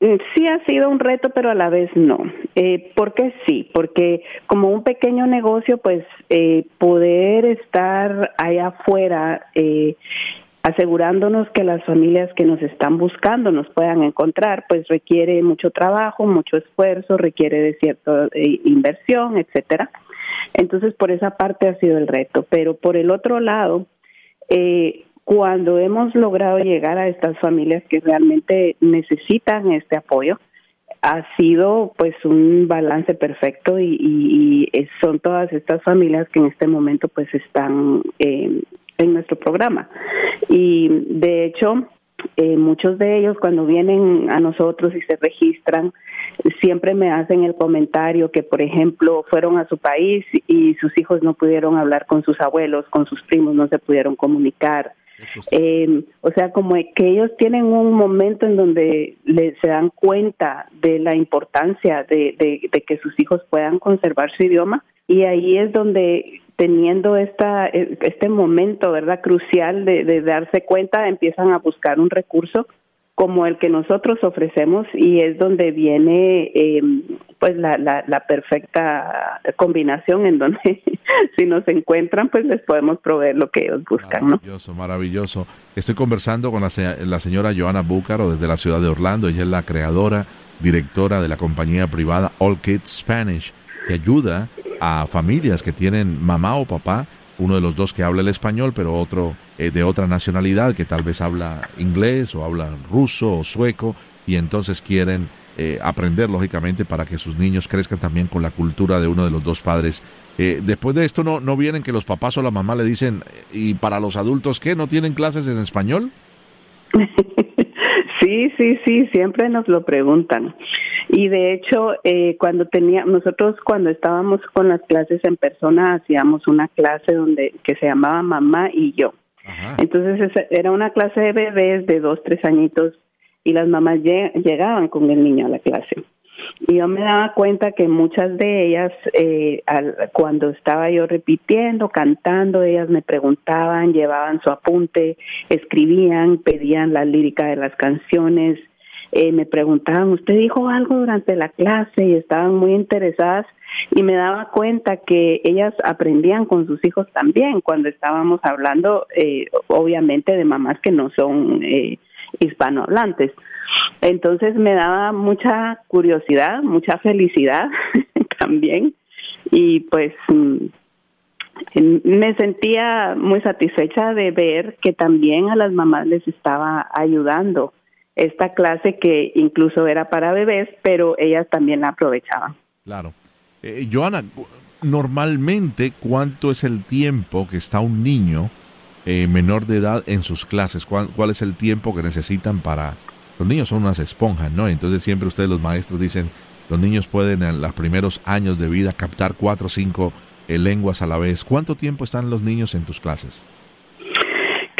Speaker 5: mm, sí ha sido un reto, pero a la vez no. Eh, ¿Por qué sí? Porque como un pequeño negocio, pues eh, poder estar allá afuera eh, asegurándonos que las familias que nos están buscando nos puedan encontrar, pues requiere mucho trabajo, mucho esfuerzo, requiere de cierta eh, inversión, etcétera. Entonces, por esa parte ha sido el reto. Pero por el otro lado, eh, cuando hemos logrado llegar a estas familias que realmente necesitan este apoyo, ha sido pues un balance perfecto y, son todas estas familias que en este momento pues están eh, en nuestro programa. Y de hecho, eh, muchos de ellos cuando vienen a nosotros y se registran, siempre me hacen el comentario que, por ejemplo, fueron a su país y sus hijos no pudieron hablar con sus abuelos, con sus primos, no se pudieron comunicar eh, o sea, como que ellos tienen un momento en donde se dan cuenta de la importancia de, que sus hijos puedan conservar su idioma Y ahí es donde teniendo esta, este momento, ¿verdad?, crucial de darse cuenta, empiezan a buscar un recurso como el que nosotros ofrecemos y es donde viene eh, pues la, la, la, perfecta combinación en donde si nos encuentran pues les podemos proveer lo que ellos buscan.
Speaker 1: Maravilloso, maravilloso. Estoy conversando con la, la señora Joana Búcaro desde la ciudad de Orlando. Ella es la creadora, directora de la compañía privada All Kids Spanish que ayuda a familias que tienen mamá o papá uno de los dos que habla el español, pero otro eh, de otra nacionalidad que tal vez habla inglés o habla ruso o sueco y entonces quieren eh, aprender lógicamente para que sus niños crezcan también con la cultura de uno de los dos padres. Eh, después de esto no, no vienen que los papás o la mamá le dicen, ¿y para los adultos qué? ¿No tienen clases en español?
Speaker 5: Sí, sí, sí, siempre nos lo preguntan. Y de hecho, eh, cuando tenía, nosotros cuando estábamos con las clases en persona, hacíamos una clase donde que se llamaba Mamá y yo. Entonces era una clase de bebés de dos, tres añitos y las mamás llegaban con el niño a la clase. Y yo me daba cuenta que muchas de ellas, eh, cuando estaba yo repitiendo, cantando, ellas me preguntaban, llevaban su apunte, escribían, pedían la lírica de las canciones, eh, me preguntaban, ¿usted dijo algo durante la clase? Y estaban muy interesadas y me daba cuenta que ellas aprendían con sus hijos también cuando estábamos hablando, eh, obviamente, de mamás que no son eh, hispanohablantes. Entonces me daba mucha curiosidad, mucha felicidad también y pues mm, me sentía muy satisfecha de ver que también a las mamás les estaba ayudando esta clase que incluso era para bebés, pero ellas también la aprovechaban.
Speaker 1: Claro. Eh, Joana, normalmente, ¿cuánto es el tiempo que está un niño eh, menor de edad en sus clases? ¿Cuál, ¿Cuál es el tiempo que necesitan para... Los niños son unas esponjas, ¿no? Entonces siempre ustedes los maestros dicen, los niños pueden en los primeros años de vida captar cuatro o cinco eh, lenguas a la vez. ¿Cuánto tiempo están los niños en tus clases?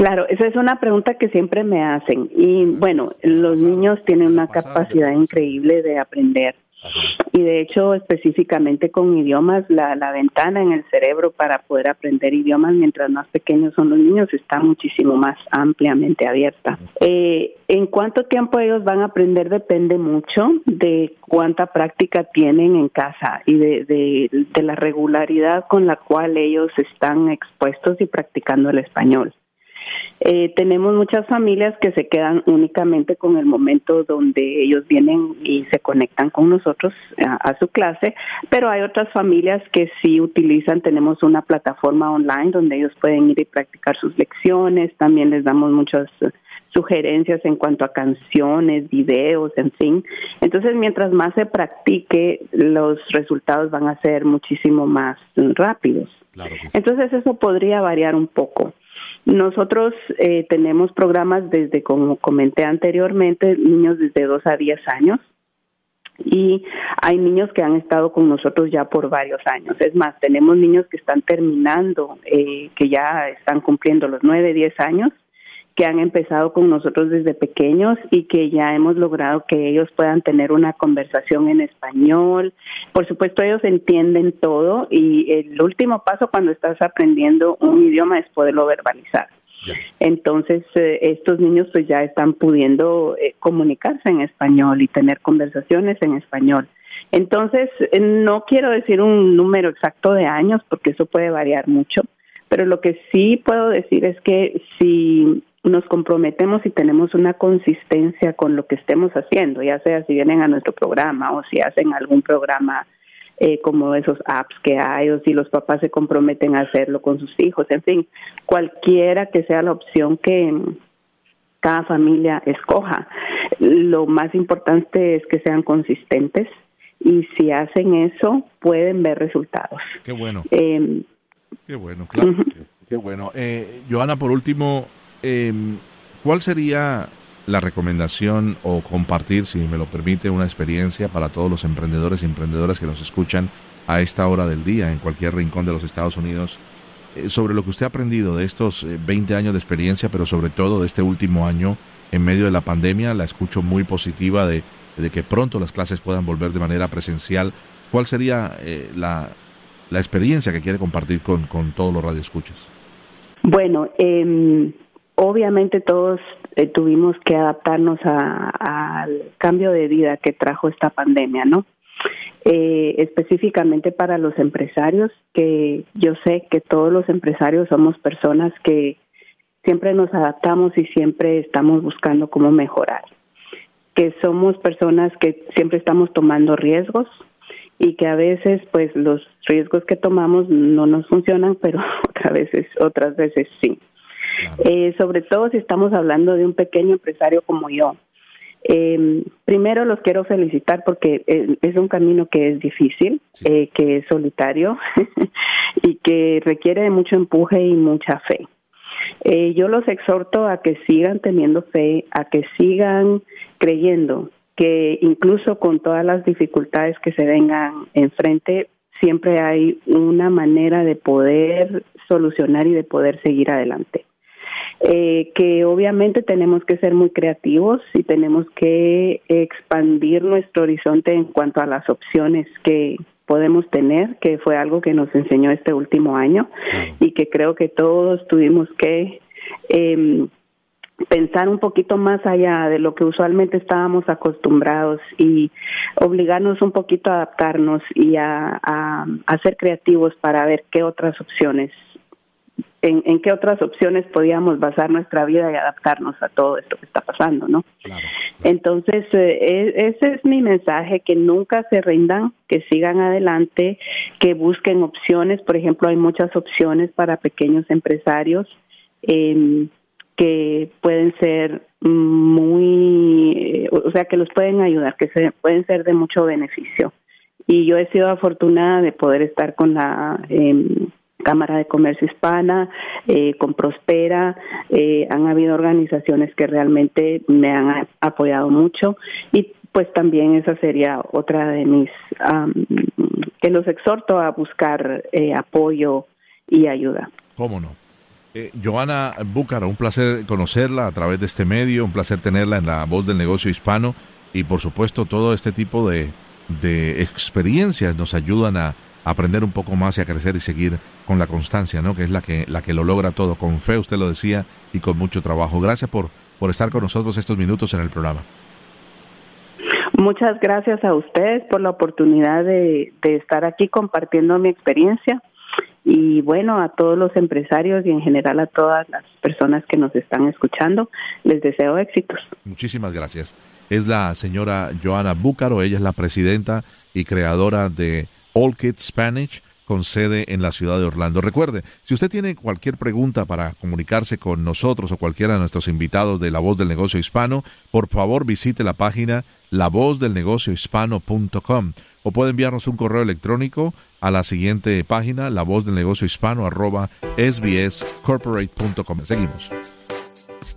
Speaker 5: Claro, esa es una pregunta que siempre me hacen. Y bueno, los niños tienen una capacidad increíble de aprender. Y de hecho, específicamente con idiomas, la, la ventana en el cerebro para poder aprender idiomas mientras más pequeños son los niños está muchísimo más ampliamente abierta. Eh, en cuánto tiempo ellos van a aprender depende mucho de cuánta práctica tienen en casa y de, de, de la regularidad con la cual ellos están expuestos y practicando el español. Eh, tenemos muchas familias que se quedan únicamente con el momento donde ellos vienen y se conectan con nosotros a, su clase, pero hay otras familias que sí utilizan, tenemos una plataforma online donde ellos pueden ir y practicar sus lecciones, también les damos muchas sugerencias en cuanto a canciones, videos, en fin. Entonces, mientras más se practique, los resultados van a ser muchísimo más rápidos. Entonces, eso podría variar un poco. Nosotros eh, tenemos programas desde, como comenté anteriormente, niños desde 2 a 10 años y hay niños que han estado con nosotros ya por varios años. Es más, tenemos niños que están terminando, eh, que ya están cumpliendo los 9, 10 años que han empezado con nosotros desde pequeños y que ya hemos logrado que ellos puedan tener una conversación en español. Por supuesto, ellos entienden todo y el último paso cuando estás aprendiendo un idioma es poderlo verbalizar. Entonces, eh, estos niños pues ya están pudiendo eh, comunicarse en español y tener conversaciones en español. Entonces, eh, no quiero decir un número exacto de años porque eso puede variar mucho, pero lo que sí puedo decir es que si nos comprometemos y tenemos una consistencia con lo que estemos haciendo, ya sea si vienen a nuestro programa o si hacen algún programa eh, como esos apps que hay o si los papás se comprometen a hacerlo con sus hijos, en fin, cualquiera que sea la opción que cada familia escoja. Lo más importante es que sean consistentes y si hacen eso pueden ver resultados.
Speaker 1: Qué bueno. Em, qué bueno, claro. Qué bueno. Eh, Joana, por último, eh, ¿cuál sería la recomendación o compartir, si me lo permite, una experiencia para todos los emprendedores y emprendedoras que nos escuchan a esta hora del día en cualquier rincón de los Estados Unidos eh, sobre lo que usted ha aprendido de estos 20 eh, años de experiencia, pero sobre todo de este último año en medio de la pandemia? La escucho muy positiva de, de que pronto las clases puedan volver de manera presencial. ¿Cuál sería eh, la, la experiencia que quiere compartir con, con todos los radioescuchas.
Speaker 5: Bueno, eh, obviamente todos eh, tuvimos que adaptarnos al cambio de vida que trajo esta pandemia, ¿no? Eh, específicamente para los empresarios, que yo sé que todos los empresarios somos personas que siempre nos adaptamos y siempre estamos buscando cómo mejorar, que somos personas que siempre estamos tomando riesgos y que a veces pues los riesgos que tomamos no nos funcionan, pero otras veces otras veces sí. Eh, sobre todo si estamos hablando de un pequeño empresario como yo. Eh, primero los quiero felicitar porque eh, es un camino que es difícil, eh, que es solitario y que requiere de mucho empuje y mucha fe. Eh, yo los exhorto a que sigan teniendo fe, a que sigan creyendo que incluso con todas las dificultades que se vengan enfrente, siempre hay una manera de poder solucionar y de poder seguir adelante eh, que obviamente tenemos que ser muy creativos y tenemos que expandir nuestro horizonte en cuanto a las opciones que podemos tener, que fue algo que nos enseñó este último año y que creo que todos tuvimos que eh, pensar un poquito más allá de lo que usualmente estábamos acostumbrados y obligarnos un poquito a adaptarnos y a, a, a ser creativos para ver qué otras opciones en, qué otras opciones podíamos basar nuestra vida y adaptarnos a todo esto que está pasando, ¿no? Entonces, eh, ese es mi mensaje, que nunca se rindan, que sigan adelante, que busquen opciones, por ejemplo, hay muchas opciones para pequeños empresarios eh, que pueden ser muy, o sea, que los pueden ayudar, que se, pueden ser de mucho beneficio. Y yo he sido afortunada de poder estar con la... Eh, Cámara de Comercio Hispana, eh, con Prospera, eh, han habido organizaciones que realmente me han apoyado mucho y pues también esa sería otra de mis, que los exhorto a buscar eh, apoyo y ayuda.
Speaker 1: ¿Cómo no? Joana Búcaro, un placer conocerla a través de este medio, un placer tenerla en la voz del negocio hispano y por supuesto todo este tipo de, de experiencias nos ayudan a aprender un poco más y a crecer y seguir con la constancia, ¿no? Que es la que, la que lo logra todo, con fe, usted lo decía, y con mucho trabajo. Gracias por, por estar con nosotros estos minutos en el programa.
Speaker 5: Muchas gracias a ustedes por la oportunidad de, de estar aquí compartiendo mi experiencia y bueno, a todos los empresarios y en general a todas las personas que nos están escuchando, les deseo éxitos.
Speaker 1: Muchísimas gracias. Es la señora Joana Búcaro, ella es la presidenta y creadora de All Kids Spanish con sede en la ciudad de Orlando. Recuerde, si usted tiene cualquier pregunta para comunicarse con nosotros o cualquiera de nuestros invitados de La Voz del Negocio Hispano, por favor visite la página lavozdelnegociohispano.com o puede enviarnos un correo electrónico a la siguiente página, la voz del negocio hispano arroba sbscorporate.com. Seguimos.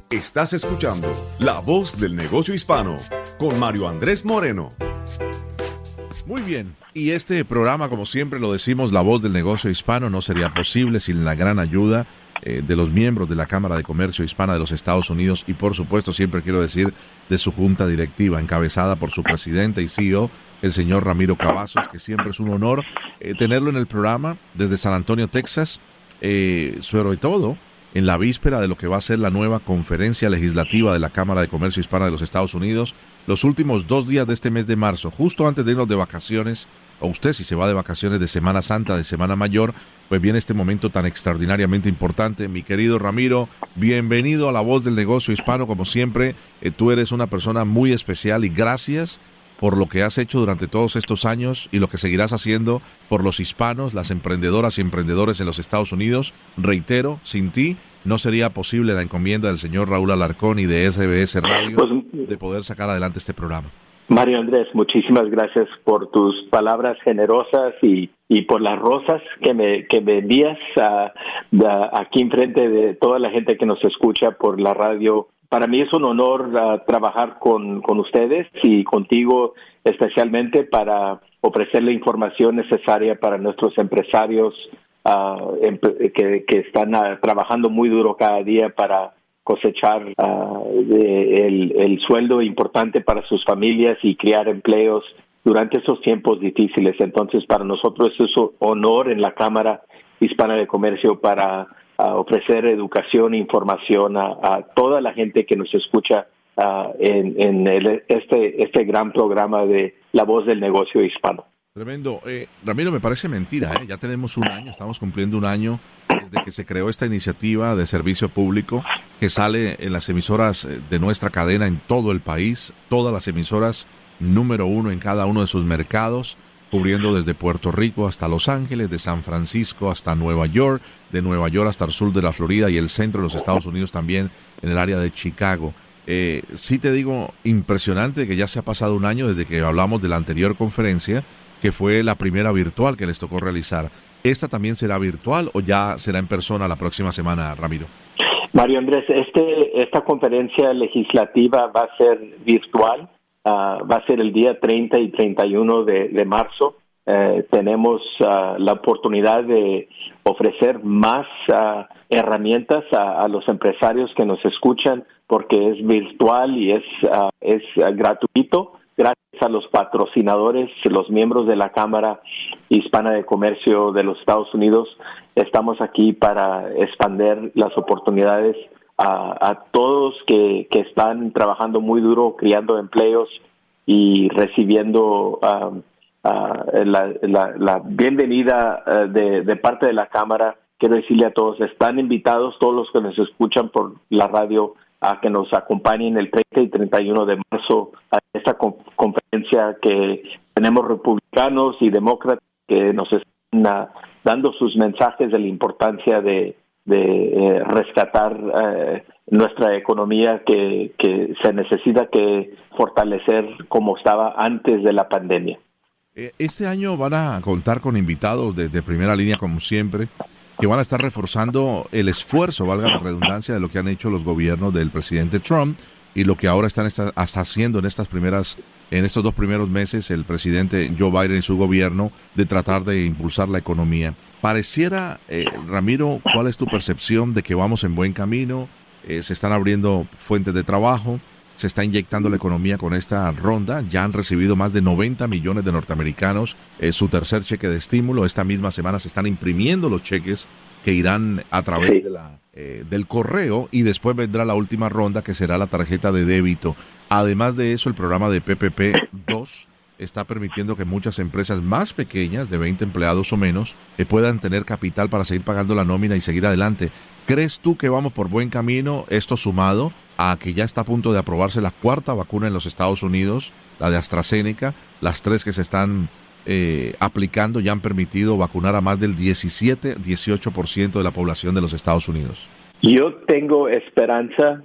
Speaker 2: Estás escuchando La Voz del Negocio Hispano con Mario Andrés Moreno.
Speaker 1: Muy bien, y este programa, como siempre lo decimos, La Voz del Negocio Hispano no sería posible sin la gran ayuda eh, de los miembros de la Cámara de Comercio Hispana de los Estados Unidos y por supuesto siempre quiero decir de su junta directiva, encabezada por su presidente y CEO, el señor Ramiro Cavazos, que siempre es un honor eh, tenerlo en el programa desde San Antonio, Texas, eh, y todo, en la víspera de lo que va a ser la nueva conferencia legislativa de la Cámara de Comercio Hispana de los Estados Unidos, los últimos dos días de este mes de marzo, justo antes de irnos de vacaciones, o usted si se va de vacaciones de Semana Santa, de Semana Mayor, pues viene este momento tan extraordinariamente importante. Mi querido Ramiro, bienvenido a la voz del negocio hispano, como siempre. Eh, tú eres una persona muy especial y gracias por lo que has hecho durante todos estos años y lo que seguirás haciendo por los hispanos, las emprendedoras y emprendedores en los Estados Unidos. Reitero, sin ti no sería posible la encomienda del señor Raúl Alarcón y de SBS Radio pues, de poder sacar adelante este programa.
Speaker 6: Mario Andrés, muchísimas gracias por tus palabras generosas y, por las rosas que me, que me envías a, aquí enfrente de toda la gente que nos escucha por la radio. Para mí es un honor uh, trabajar con, con ustedes y contigo especialmente para ofrecer la información necesaria para nuestros empresarios uh, que, que, están uh, trabajando muy duro cada día para cosechar uh, el, el, sueldo importante para sus familias y crear empleos durante esos tiempos difíciles. Entonces, para nosotros es un honor en la Cámara Hispana de Comercio para ofrecer educación e información a, toda la gente que nos escucha en, este, este gran programa de La Voz del Negocio Hispano.
Speaker 1: Tremendo. Eh, Ramiro, me parece mentira, ¿eh? ya tenemos un año, estamos cumpliendo un año desde que se creó esta iniciativa de servicio público que sale en las emisoras eh, de nuestra cadena en todo el país, todas las emisoras número uno en cada uno de sus mercados, cubriendo desde Puerto Rico hasta Los Ángeles, de San Francisco hasta Nueva York, de Nueva York hasta el sur de la Florida y el centro de los Estados Unidos también en el área de Chicago. Eh, sí te digo, impresionante que ya se ha pasado un año desde que hablamos de la anterior conferencia que fue la primera virtual que les tocó realizar. ¿Esta también será virtual o ya será en persona la próxima semana, Ramiro?
Speaker 6: Mario Andrés, este, esta conferencia legislativa va a ser virtual, ah, va a ser el día 30 y 31 de, de marzo. Eh, tenemos ah, la oportunidad de ofrecer más ah, herramientas a, los empresarios que nos escuchan porque es virtual y es, es gratuito gracias a los patrocinadores, los miembros de la Cámara Hispana de Comercio de los Estados Unidos, estamos aquí para expander las oportunidades a, todos que, están trabajando muy duro, creando empleos y recibiendo um, la, bienvenida de, de parte de la Cámara. Quiero decirle a todos, están invitados todos los que nos escuchan por la radio a que nos acompañen el 30 y 31 de marzo a esta conferencia que tenemos republicanos y demócratas que nos están ah, dando sus mensajes de la importancia de, eh, rescatar eh, nuestra economía que, se necesita que fortalecer como estaba antes de la pandemia.
Speaker 1: Eh, este año van a contar con invitados de primera línea como siempre que van a estar reforzando el esfuerzo, valga la redundancia, de lo que han hecho los gobiernos del presidente Trump y lo que ahora están hasta haciendo en estas primeras en estos dos primeros meses el presidente Joe Biden y su gobierno de tratar de impulsar la economía. Pareciera, eh, Ramiro, ¿cuál es tu percepción de que vamos en buen camino? Eh, se están abriendo fuentes de trabajo, se está inyectando la economía con esta ronda. Ya han recibido más de 90 millones de norteamericanos eh, su tercer cheque de estímulo. Esta misma semana se están imprimiendo los cheques que irán a través de la, eh, del correo y después vendrá la última ronda que será la tarjeta de débito. Además de eso, el programa de PPP 2 está permitiendo que muchas empresas más pequeñas, de 20 empleados o menos, eh, puedan tener capital para seguir pagando la nómina y seguir adelante. ¿Crees tú que vamos por buen camino, esto sumado a que ya está a punto de aprobarse la cuarta vacuna en los Estados Unidos, la de AstraZeneca, las tres que se están eh, aplicando ya han permitido vacunar a más del 17-18% de la población de los Estados Unidos.
Speaker 6: Yo tengo esperanza,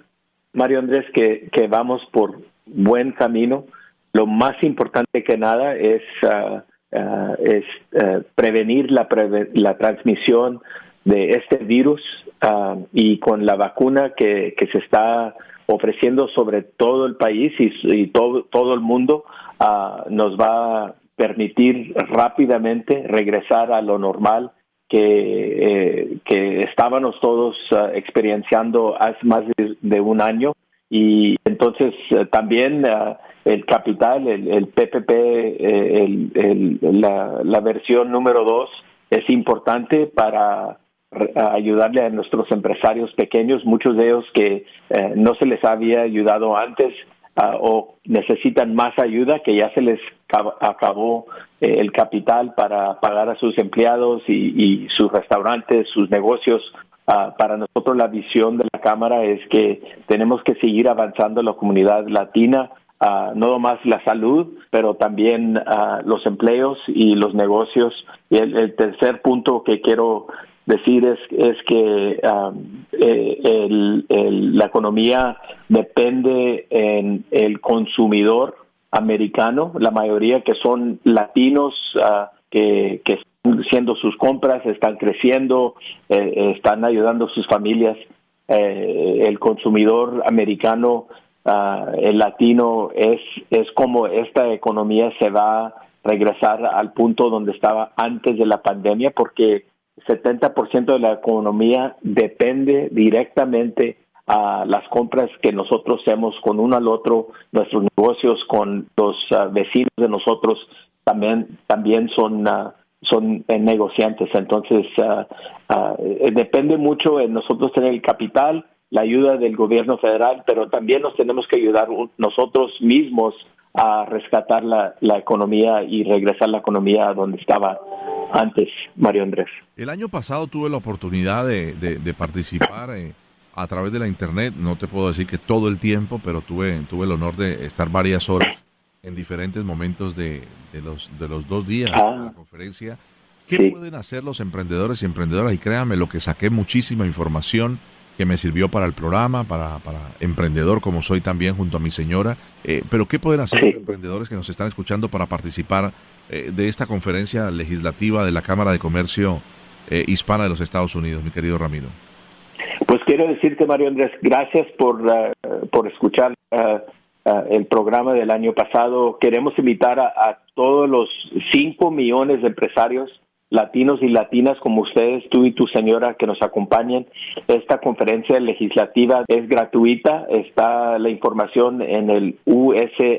Speaker 6: Mario Andrés, que, que vamos por buen camino. Lo más importante que nada es, ah, ah, es ah, prevenir la, la transmisión de este virus Ah, y con la vacuna que, que, se está ofreciendo sobre todo el país y, todo, todo el mundo, uh, nos va a permitir rápidamente regresar a lo normal que, eh, que estábamos todos uh, experienciando hace más de, un año. Y entonces eh, también el capital, el, el PPP, eh, el, el, la, la versión número dos es importante para ayudarle a nuestros empresarios pequeños, muchos de ellos que eh, no se les había ayudado antes ah, o necesitan más ayuda, que ya se les acabó eh, el capital para pagar a sus empleados y, sus restaurantes, sus negocios. Ah, para nosotros la visión de la Cámara es que tenemos que seguir avanzando en la comunidad latina, Uh, no más la salud, pero también los empleos y los negocios. Y el, tercer punto que quiero decir es, es que um, eh, la economía depende en el consumidor americano, la mayoría que son latinos uh, que, están haciendo sus compras, están creciendo, eh, están ayudando a sus familias. Eh, el consumidor americano, uh, el latino, es, es como esta economía se va a regresar al punto donde estaba antes de la pandemia, porque 70% de la economía depende directamente a las compras que nosotros hacemos con uno al otro, nuestros negocios con los ah, vecinos de nosotros también también son uh, son negociantes. Entonces depende mucho en nosotros tener el capital, la ayuda del gobierno federal, pero también nos tenemos que ayudar nosotros mismos a rescatar la, la economía y regresar la economía a donde estaba antes, Mario Andrés.
Speaker 1: El año pasado tuve la oportunidad de, de, participar eh, a través de la internet, no te puedo decir que todo el tiempo, pero tuve, tuve el honor de estar varias horas en diferentes momentos de, de los, de los dos días de la ah. conferencia. ¿Qué pueden hacer los emprendedores y emprendedoras? Y créanme, lo que saqué muchísima información que me sirvió para el programa, para, para emprendedor como soy también junto a mi señora. Eh, pero ¿qué pueden hacer los emprendedores que nos están escuchando para participar eh, de esta conferencia legislativa de la Cámara de Comercio eh, Hispana de los Estados Unidos, mi querido Ramiro?
Speaker 6: Pues quiero decirte, Mario Andrés, gracias por, por escuchar el programa del año pasado. Queremos invitar a, a todos los 5 millones de empresarios latinos y latinas como ustedes, tú y tu señora que nos acompañen. Esta conferencia legislativa es gratuita, está la información en el ushcc.com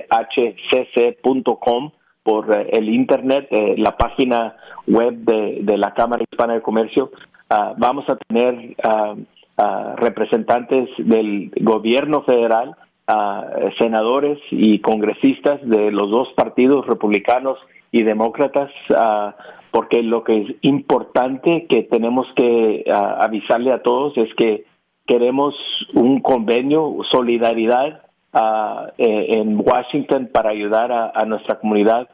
Speaker 6: por eh, el internet, eh, la página web de, la Cámara Hispana de Comercio. Ah, vamos a tener ah, ah, representantes del gobierno federal, senadores y congresistas de los dos partidos republicanos y demócratas porque lo que es importante que tenemos que avisarle a todos es que queremos un convenio, solidaridad e, en Washington para ayudar a, nuestra comunidad.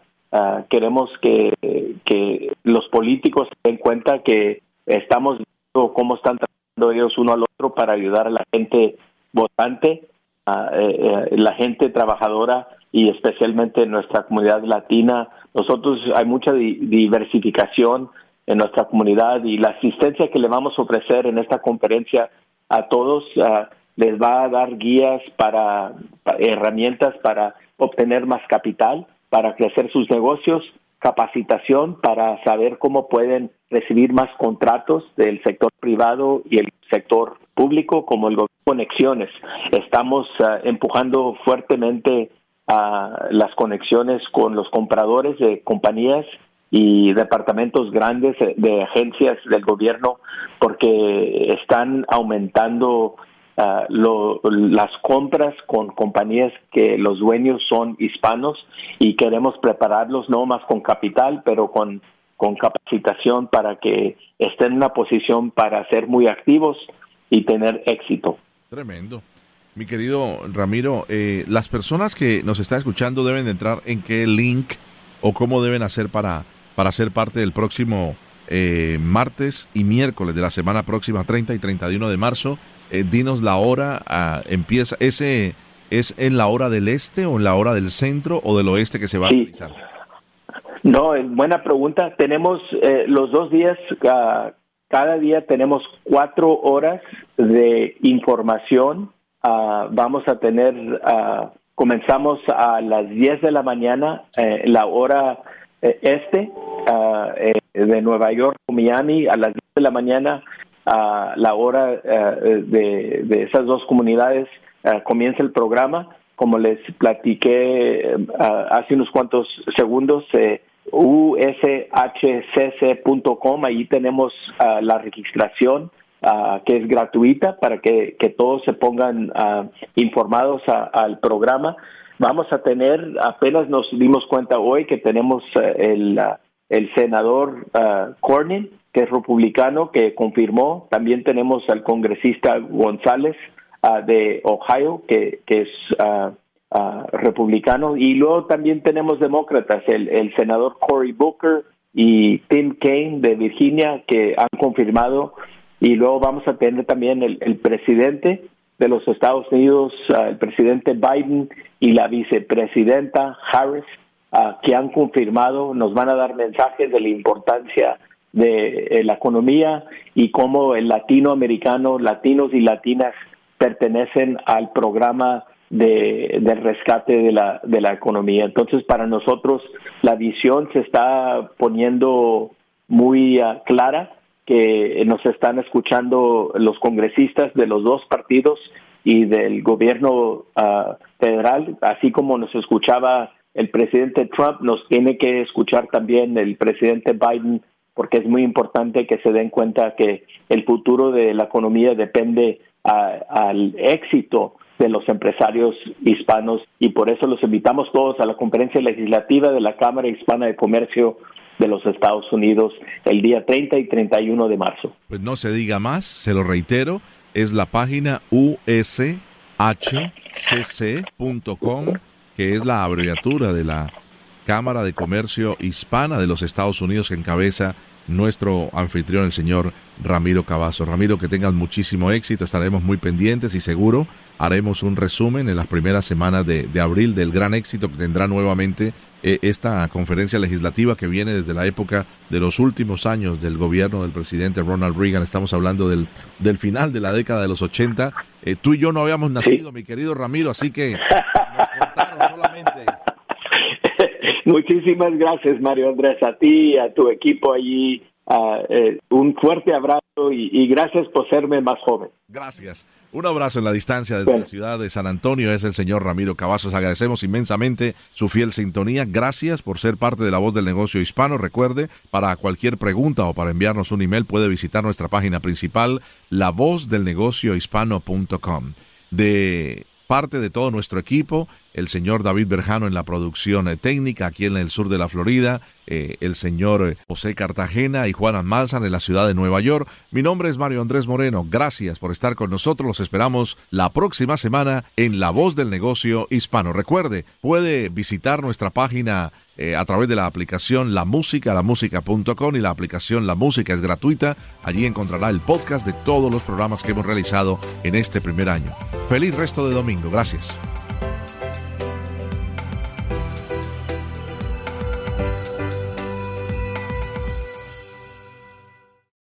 Speaker 6: queremos que, los políticos se den cuenta que estamos viendo cómo están tratando ellos uno al otro para ayudar a la gente votante, a, eh, eh, la gente trabajadora y especialmente en nuestra comunidad latina nosotros hay mucha diversificación en nuestra comunidad y la asistencia que le vamos a ofrecer en esta conferencia a todos ah, les va a dar guías para, herramientas para obtener más capital, para crecer sus negocios, capacitación para saber cómo pueden recibir más contratos del sector privado y el sector público como el gobierno conexiones. Estamos ah, empujando fuertemente a las conexiones con los compradores de compañías y departamentos grandes de agencias del gobierno porque están aumentando ah, las compras con compañías que los dueños son hispanos y queremos prepararlos no más con capital pero con, con capacitación para que estén en una posición para ser muy activos y tener éxito.
Speaker 1: Tremendo. Mi querido Ramiro, eh, las personas que nos están escuchando deben entrar en qué link o cómo deben hacer para, para ser parte del próximo eh, martes y miércoles de la semana próxima, 30 y 31 de marzo. Eh, dinos la hora, ah, empieza, ¿ese es en la hora del este o en la hora del centro o del oeste que se va a realizar?
Speaker 6: No, buena pregunta. Tenemos los dos días, ah, cada día tenemos cuatro horas de información Ah, vamos a tener, uh, comenzamos a las 10 de la mañana, eh, la hora eh, este ah, eh, de Nueva York Miami, a las 10 de la mañana, la hora de, de, esas dos comunidades, comienza el programa. Como les platiqué hace unos cuantos segundos, ushcc.com, ahí tenemos la registración Ah, que es gratuita para que, todos se pongan ah, informados al programa. Vamos a tener, apenas nos dimos cuenta hoy que tenemos eh, el, ah, el senador Cornyn, que es republicano, que confirmó. También tenemos al congresista González de Ohio, que, que es republicano. Y luego también tenemos demócratas, el, el senador Cory Booker y Tim Kaine de Virginia, que han confirmado y luego vamos a tener también el, presidente de los Estados Unidos, ah, el presidente Biden y la vicepresidenta Harris, ah, que han confirmado, nos van a dar mensajes de la importancia de eh, la economía y cómo el latinoamericano, latinos y latinas pertenecen al programa de, del rescate de la, de la economía. Entonces, para nosotros la visión se está poniendo muy ah, clara que nos están escuchando los congresistas de los dos partidos y del gobierno ah, federal, así como nos escuchaba el presidente Trump, nos tiene que escuchar también el presidente Biden, porque es muy importante que se den cuenta que el futuro de la economía depende al éxito de los empresarios hispanos. Y por eso los invitamos todos a la conferencia legislativa de la Cámara Hispana de Comercio de los Estados Unidos el día 30 y 31 de marzo.
Speaker 1: Pues no se diga más, se lo reitero, es la página ushcc.com, que es la abreviatura de la Cámara de Comercio Hispana de los Estados Unidos que encabeza nuestro anfitrión, el señor Ramiro Cavazo. Ramiro, que tengas muchísimo éxito, estaremos muy pendientes y seguro haremos un resumen en las primeras semanas de, abril del gran éxito que tendrá nuevamente eh, esta conferencia legislativa que viene desde la época de los últimos años del gobierno del presidente Ronald Reagan. Estamos hablando del, del final de la década de los 80. Eh, tú y yo no habíamos nacido, mi querido Ramiro, así que nos contaron solamente.
Speaker 6: Muchísimas gracias, Mario Andrés, a ti, a tu equipo allí. Eh, un fuerte abrazo y, gracias por serme más joven.
Speaker 1: Gracias. Un abrazo en la distancia desde la ciudad de San Antonio. Es el señor Ramiro Cavazos. Agradecemos inmensamente su fiel sintonía. Gracias por ser parte de la voz del negocio hispano. Recuerde, para cualquier pregunta o para enviarnos un email puede visitar nuestra página principal, lavozdelnegociohispano.com. De parte de todo nuestro equipo, el señor David Berjano en la producción eh, técnica aquí en el sur de la Florida, eh, el señor eh, José Cartagena y Juan Almanzan en la ciudad de Nueva York. Mi nombre es Mario Andrés Moreno. Gracias por estar con nosotros. Los esperamos la próxima semana en La Voz del Negocio Hispano. Recuerde, puede visitar nuestra página a través de la aplicación La Música, lamusica.com y la aplicación La Música es gratuita. Allí encontrará el podcast de todos los programas que hemos realizado en este primer año. Feliz resto de domingo. Gracias.